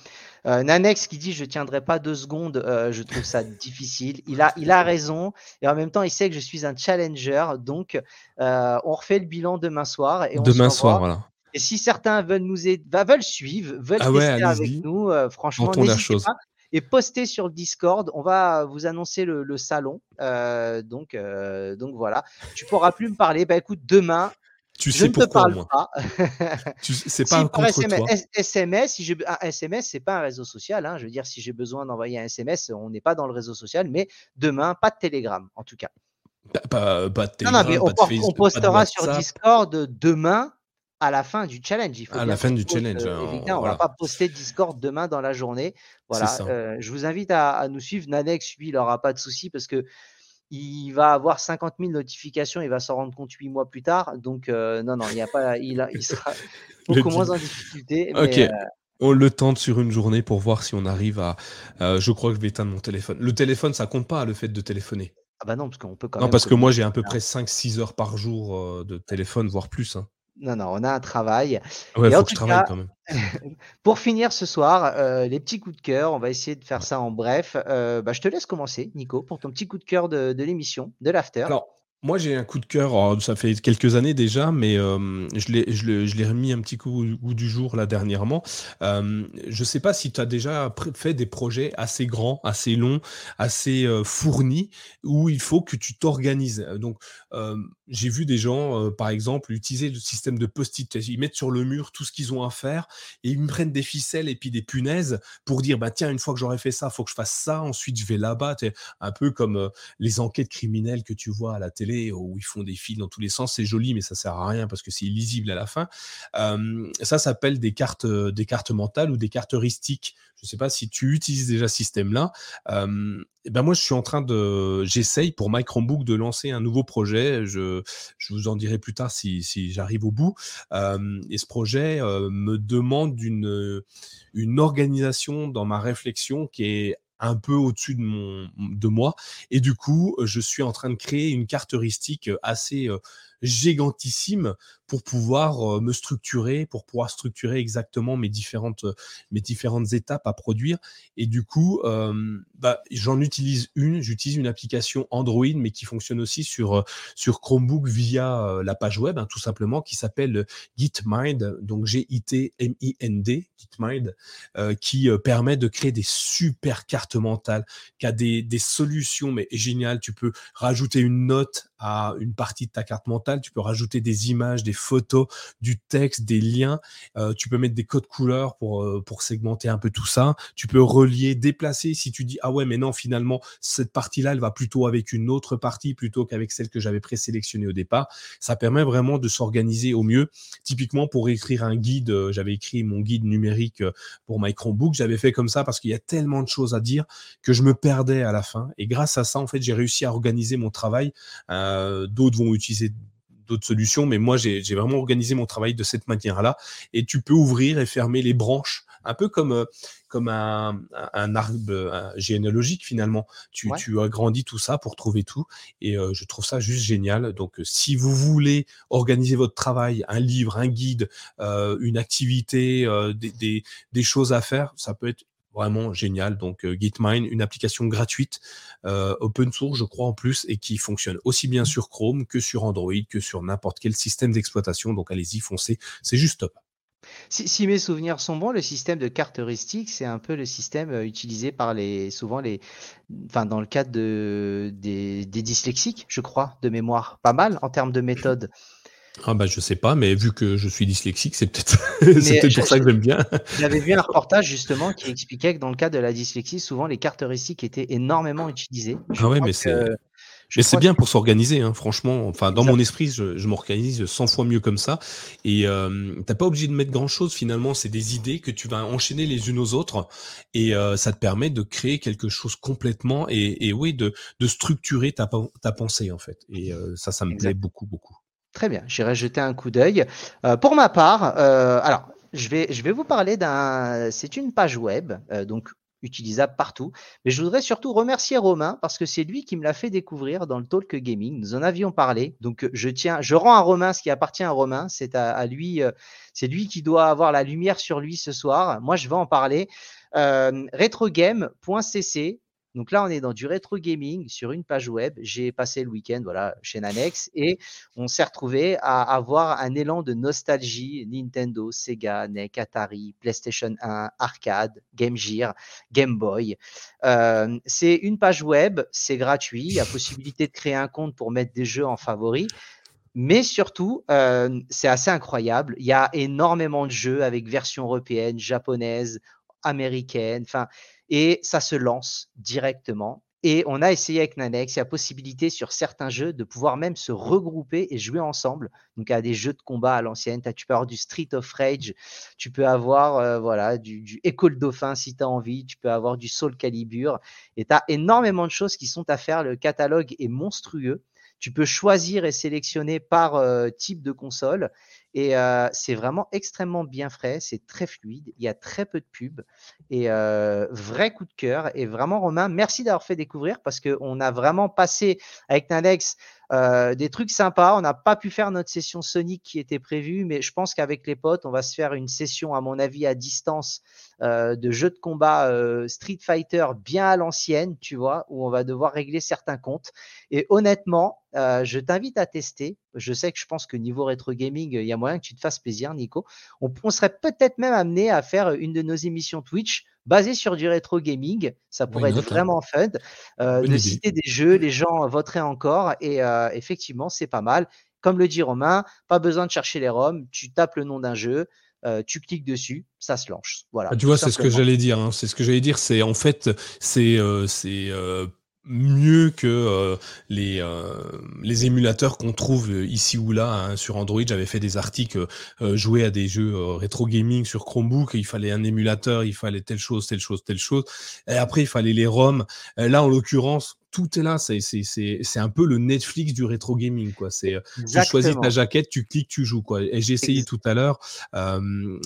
Euh, Nanex qui dit je tiendrai pas deux secondes, euh, je trouve ça difficile. (laughs) Il a, il a raison et en même temps il sait que je suis un challenger, donc euh, on refait le bilan demain soir et on demain soir, voilà. Et si certains veulent nous aider, bah, veulent suivre, veulent ah tester avec nous, franchement, n'hésitez pas et postez sur le Discord. On va vous annoncer le, salon. Euh, donc, euh, donc voilà. Tu pourras plus me parler. Bah écoute, demain, tu sais pourquoi, moi. Pas. c'est (laughs) pas un contre SMS, toi. SMS, si un SMS, c'est pas un réseau social. Hein. Je veux dire, si j'ai besoin d'envoyer un SMS, on n'est pas dans le réseau social. Mais demain, pas de Telegram, en tout cas. Pas, de Telegram, non, non, mais on, postera sur Discord demain à la fin du challenge. Il faut à la fin du challenge. Euh, hein, on ne va pas poster Discord demain dans la journée. Voilà. Euh, je vous invite à, nous suivre. Nanex, lui, il n'aura pas de souci parce que il va avoir 50 000 notifications, il va s'en rendre compte 8 mois plus tard. Donc, euh, non, non, il, y a pas, il, il sera (laughs) beaucoup moins en difficulté. Ok. On le tente sur une journée pour voir si on arrive à. Je crois que je vais éteindre mon téléphone. Le téléphone, ça compte pas le fait de téléphoner. Ah bah non, parce qu'on peut quand non, parce que moi j'ai à peu près 5-6 heures par jour de téléphone, voire plus. Hein. Non, non, on a un travail. Ouais, Et faut que je travaille cas, quand même. (laughs) pour finir ce soir, euh, les petits coups de cœur, on va essayer de faire ça en bref. Euh, bah, je te laisse commencer, Nico, pour ton petit coup de cœur de, l'émission, de l'after. Alors, moi, j'ai un coup de cœur, alors, ça fait quelques années déjà, mais euh, je l'ai remis un petit coup goût du jour là dernièrement. Euh, je ne sais pas si tu as déjà fait des projets assez grands, assez longs, assez euh, fournis, où il faut que tu t'organises. Donc, j'ai vu des gens, euh, par exemple, utiliser le système de post-it. Ils mettent sur le mur tout ce qu'ils ont à faire et ils me prennent des ficelles et puis des punaises pour dire, bah, tiens, une fois que j'aurai fait ça, il faut que je fasse ça, ensuite je vais là-bas. Un peu comme euh, les enquêtes criminelles que tu vois à la télé où ils font des fils dans tous les sens. C'est joli, mais ça sert à rien parce que c'est illisible à la fin. Ça s'appelle des cartes, euh, des cartes mentales ou des cartes heuristiques. Je ne sais pas si tu utilises déjà ce système-là. Eh ben moi, je suis en train de, j'essaye pour My Chromebook de lancer un nouveau projet. Je, je vous en dirai plus tard si, si j'arrive au bout. Euh, et ce projet euh, me demande une, une organisation dans ma réflexion qui est un peu au-dessus de, mon, de moi. Et du coup, je suis en train de créer une carte heuristique assez euh, gigantissime pour pouvoir euh, me structurer, pour pouvoir structurer exactement mes différentes, euh, mes différentes étapes à produire. Et du coup, euh, bah, j'en utilise une. J'utilise une application Android, mais qui fonctionne aussi sur, sur Chromebook via la page web, hein, tout simplement, qui s'appelle Gitmind, donc G-I-T-M-I-N-D, Gitmind, qui permet de créer des super cartes mentales, qui a des, des solutions, mais géniales. Tu peux rajouter une note à une partie de ta carte mentale, tu peux rajouter des images, des photos, du texte, des liens, euh, tu peux mettre des codes couleurs pour, euh, pour segmenter un peu tout ça, tu peux relier, déplacer. Si tu dis ah ouais mais non finalement cette partie-là elle va plutôt avec une autre partie plutôt qu'avec celle que j'avais présélectionnée au départ, ça permet vraiment de s'organiser au mieux. Typiquement pour écrire un guide, euh, j'avais écrit mon guide numérique euh, pour My Chromebook, j'avais fait comme ça parce qu'il y a tellement de choses à dire que je me perdais à la fin. Et grâce à ça en fait j'ai réussi à organiser mon travail. Euh, D'autres vont utiliser d'autres solutions, mais moi j'ai vraiment organisé mon travail de cette manière-là. Et tu peux ouvrir et fermer les branches, un peu comme euh, comme un, un- un arbre euh, généalogique finalement. Tu, Ouais. tu agrandis tout ça pour trouver tout, et euh, je trouve ça juste génial. Donc euh, si vous voulez organiser votre travail, un livre, un guide, euh, une activité, euh, des, des, des choses à faire, ça peut être vraiment génial. Donc euh, Gitmind, une application gratuite, euh, open source, je crois en plus, et qui fonctionne aussi bien sur Chrome que sur Android, que sur n'importe quel système d'exploitation. Donc allez-y, foncez, c'est juste top. Si, si mes souvenirs sont bons, le système de carte heuristique, c'est un peu le système euh, utilisé par les, souvent les, enfin dans le cadre de, des, des dyslexiques, je crois, de mémoire. Pas mal en termes de méthode. Ah bah je sais pas, mais vu que je suis dyslexique, c'est peut-être (laughs) je- pour ça que j'aime bien. J'avais vu un reportage justement qui expliquait que dans le cadre de la dyslexie, souvent les cartes heuristiques étaient énormément utilisées. Je Ah ouais, mais c'est mais c'est bien pour s'organiser, hein, franchement. Enfin, dans mon esprit, je, je m'organise 100 fois mieux comme ça. Et euh, t'as pas obligé de mettre grand chose finalement. C'est des idées que tu vas enchaîner les unes aux autres, et euh, ça te permet de créer quelque chose complètement et, et oui, de, de structurer ta, ta pensée en fait. Et euh, ça, ça me plaît beaucoup, beaucoup. Très bien, j'irai jeter un coup d'œil. Euh, pour ma part, euh, alors je vais, je vais vous parler d'un. C'est une page web, euh, donc utilisable partout. Mais je voudrais surtout remercier Romain parce que c'est lui qui me l'a fait découvrir dans le Talk Gaming. Nous en avions parlé. Donc je tiens, je rends à Romain ce qui appartient à Romain. C'est à, lui, c'est lui qui doit avoir la lumière sur lui ce soir. Moi, je vais en parler. Euh, retrogame.cc. Donc là, on est dans du rétro gaming sur une page web. J'ai passé le week-end, voilà, chez Nanex et on s'est retrouvé à avoir un élan de nostalgie. Nintendo, Sega, NEC, Atari, PlayStation 1, Arcade, Game Gear, Game Boy. Euh, c'est une page web, c'est gratuit. Il y a possibilité de créer un compte pour mettre des jeux en favori. Mais surtout, euh, c'est assez incroyable. Il y a énormément de jeux avec version européenne, japonaise, américaine, enfin, et ça se lance directement. Et on a essayé avec Nanex, il y a possibilité sur certains jeux de pouvoir même se regrouper et jouer ensemble. Donc, a des jeux de combat à l'ancienne. Tu peux avoir du Street of Rage, tu peux avoir euh, voilà, du, du Echo le Dauphin si tu as envie, tu peux avoir du Soul Calibur. Et tu as énormément de choses qui sont à faire. Le catalogue est monstrueux. Tu peux choisir et sélectionner par euh, type de console. Et c'est vraiment extrêmement bien frais, c'est très fluide, il y a très peu de pubs et vrai coup de cœur. Et vraiment, Romain, merci d'avoir fait découvrir parce qu'on a vraiment passé avec Nalex des trucs sympas. On n'a pas pu faire notre session Sonic qui était prévue, mais je pense qu'avec les potes, on va se faire une session, à mon avis, à distance de jeux de combat Street Fighter bien à l'ancienne, tu vois, où on va devoir régler certains comptes. Et honnêtement, je t'invite à tester. Je sais que je pense que niveau rétro gaming, il y a moyen que tu te fasses plaisir, Nico. On, serait peut-être même amené à faire une de nos émissions Twitch basée sur du rétro gaming. Ça pourrait être vraiment fun. de citer des jeux, les gens voteraient encore. Et effectivement, c'est pas mal. Comme le dit Romain, pas besoin de chercher les ROM. Tu tapes le nom d'un jeu. tu cliques dessus, ça se lance. Voilà. Ah, tu vois, c'est ce que j'allais dire. Hein. C'est ce que j'allais dire. C'est en fait, c'est c'est mieux que euh, les, euh, les émulateurs qu'on trouve ici ou là hein, sur Android. J'avais fait des articles euh, joués à des jeux rétro gaming sur Chromebook. Il fallait un émulateur, il fallait telle chose, telle chose, telle chose. Et après, il fallait les ROM. Là, en l'occurrence, tout est là. C'est un peu le Netflix du rétro gaming. Quoi. C'est, euh, tu choisis ta jaquette, tu cliques, tu joues. Quoi. Et j'ai essayé tout à l'heure.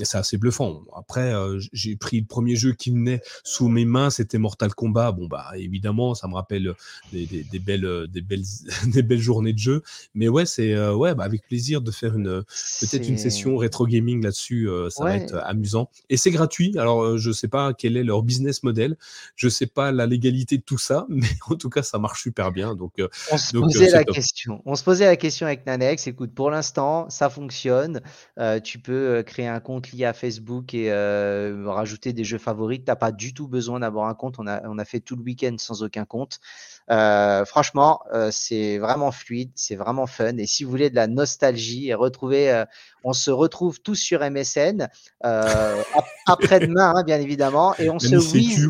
c'est assez bluffant. Après, euh, j'ai pris le premier jeu qui venait sous mes mains, c'était Mortal Kombat. Bon, bah, évidemment, ça me rappelle des, des, belles, des, belles, (laughs) des belles journées de jeu. Mais ouais, c'est euh, ouais, bah, avec plaisir de faire une, peut-être une session rétro gaming là-dessus. ça va être amusant. Et c'est gratuit. Alors, je sais pas quel est leur business model. Je sais pas la légalité de tout ça. (laughs) Mais en tout cas, ça marche super bien. Donc, euh, on se posait la question. On se posait la question avec Nanex. Écoute, pour l'instant, ça fonctionne. Euh, tu peux euh, créer un compte lié à Facebook et rajouter des jeux favoris. Tu n'as pas du tout besoin d'avoir un compte. On a, on a fait tout le week-end sans aucun compte. Franchement, c'est vraiment fluide, c'est vraiment fun. Et si vous voulez de la nostalgie et retrouver, on se retrouve tous sur MSN après-demain, hein, bien évidemment, et on se whiz,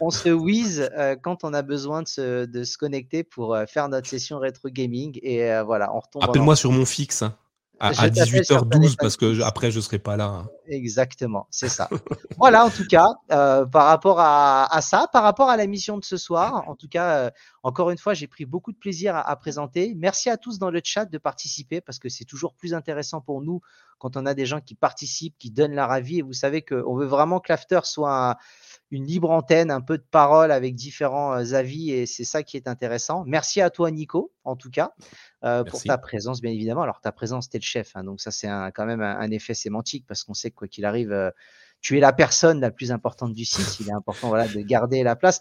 on se whiz quand on a besoin de se, de se connecter pour faire notre session rétro gaming. Et voilà, on retombe. Appelle-moi sur mon fixe. Hein. À, 18h12 parce que après je serai pas là. Hein. Exactement, c'est ça. (laughs) voilà, en tout cas, par rapport à, ça, par rapport à la mission de ce soir, en tout cas, encore une fois, j'ai pris beaucoup de plaisir à, présenter. Merci à tous dans le chat de participer parce que c'est toujours plus intéressant pour nous quand on a des gens qui participent, qui donnent leur avis. Et vous savez qu'on veut vraiment que l'after soit un, une libre antenne, un peu de parole avec différents euh, avis et c'est ça qui est intéressant. Merci à toi, Nico, en tout cas, euh, pour ta présence, bien évidemment. Alors, ta présence, tu es le chef, hein, donc ça, c'est quand même un, effet sémantique parce qu'on sait que quoi qu'il arrive, euh, tu es la personne la plus importante du site. Il est important voilà, de garder la place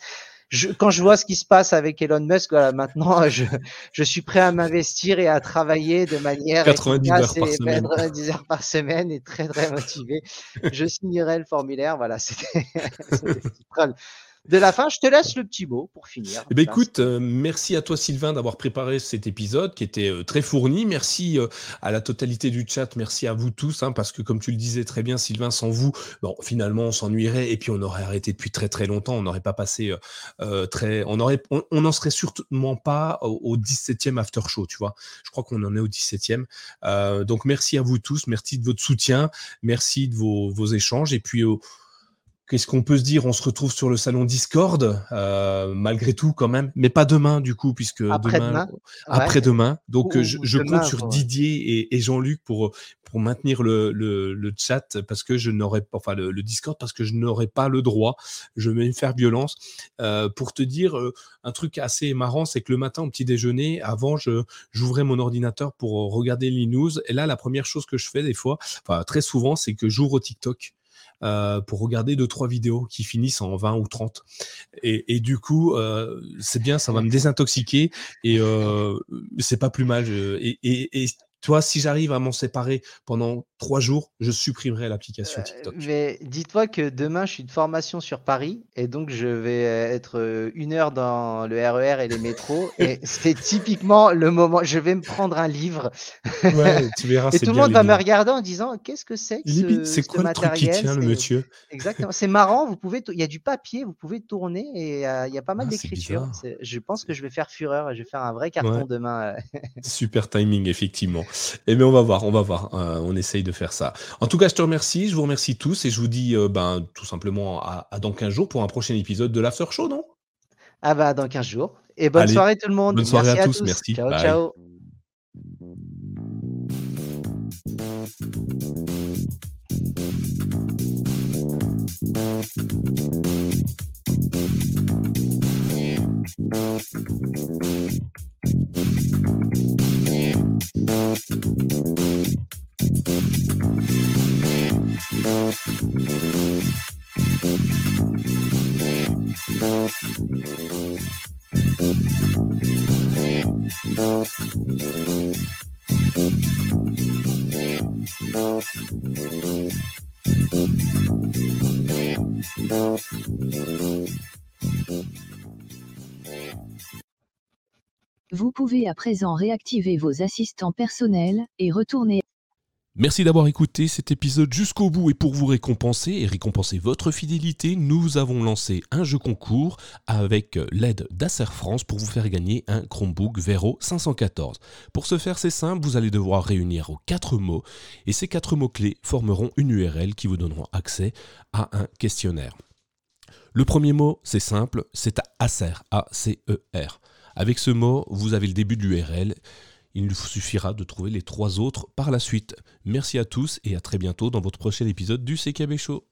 quand je vois ce qui se passe avec Elon Musk, voilà, maintenant, (laughs) je, je suis prêt à m'investir et à travailler de manière 90 heures par semaine. 90 heures par semaine et très, très motivé. (laughs) je signerai le formulaire. Voilà, (laughs) c'était de la fin. Je te laisse le petit mot pour finir. Eh ben, écoute, euh, merci à toi Sylvain d'avoir préparé cet épisode qui était euh, très fourni. Merci euh, à la totalité du chat. Merci à vous tous, hein, parce que comme tu le disais très bien, Sylvain, sans vous, bon, finalement, on s'ennuierait et puis on aurait arrêté depuis très très longtemps. On n'aurait pas passé très, on aurait, on n'en serait sûrement pas au, 17e after show, tu vois. Je crois qu'on en est au 17e. donc merci à vous tous. Merci de votre soutien. Merci de vos, vos échanges et puis Qu'est-ce qu'on peut se dire? On se retrouve sur le salon Discord, euh, malgré tout quand même, mais pas demain du coup, puisque après-demain. Après-demain. Donc je, compte sur Didier et, Jean-Luc pour pour maintenir le, le, chat parce que je n'aurais pas, enfin le, Discord parce que je n'aurais pas le droit. Je vais me faire violence. Euh, pour te dire euh, un truc assez marrant, c'est que le matin au petit déjeuner, avant, je j'ouvrais mon ordinateur pour regarder les news. Et là, la première chose que je fais des fois, enfin très souvent, c'est que j'ouvre TikTok. Euh, pour regarder deux trois vidéos qui finissent en 20 ou 30 et, du coup euh, c'est bien ça va me désintoxiquer et euh, c'est pas plus mal. Et, et toi, si j'arrive à m'en séparer pendant trois jours, je supprimerai l'application euh, TikTok. mais dis-toi que demain, je suis de formation sur Paris et donc je vais être euh, une heure dans le RER e et les métros. (laughs) et c'est typiquement le moment. Je vais me prendre un livre. Ouais, (laughs) tu verras. et tout le monde va me regarder en disant Qu'est-ce que c'est que ce, c'est quoi le truc qui tient, le monsieur? Exactement. C'est marrant. Vous pouvez, il y a du papier, vous pouvez tourner et euh, il y a pas mal ah, d'écriture. Je pense que je vais faire fureur et je vais faire un vrai carton demain. (laughs) Super timing, effectivement. Eh bien, on va voir, on va voir. Euh, on essaye de faire ça. En tout cas, je te remercie, je vous remercie tous et je vous dis euh, ben, tout simplement à, dans 15 jours pour un prochain épisode de l'After Show, non? Ah bah dans 15 jours. Et bonne soirée tout le monde. Bonne soirée à, tous, merci. Ciao, ciao. Vous pouvez à présent réactiver vos assistants personnels et retourner Merci d'avoir écouté cet épisode jusqu'au bout et pour vous récompenser et récompenser votre fidélité, nous avons lancé un jeu concours avec l'aide d'Acer France pour vous faire gagner un Chromebook Vero 514. Pour ce faire, c'est simple, vous allez devoir réunir quatre mots et ces quatre mots-clés formeront une URL qui vous donneront accès à un questionnaire. Le premier mot, c'est simple, c'est Acer, A-C-E-R. Avec ce mot, vous avez le début de l'URL il nous suffira de trouver les trois autres par la suite. Merci à tous et à très bientôt dans votre prochain épisode du CKB Show.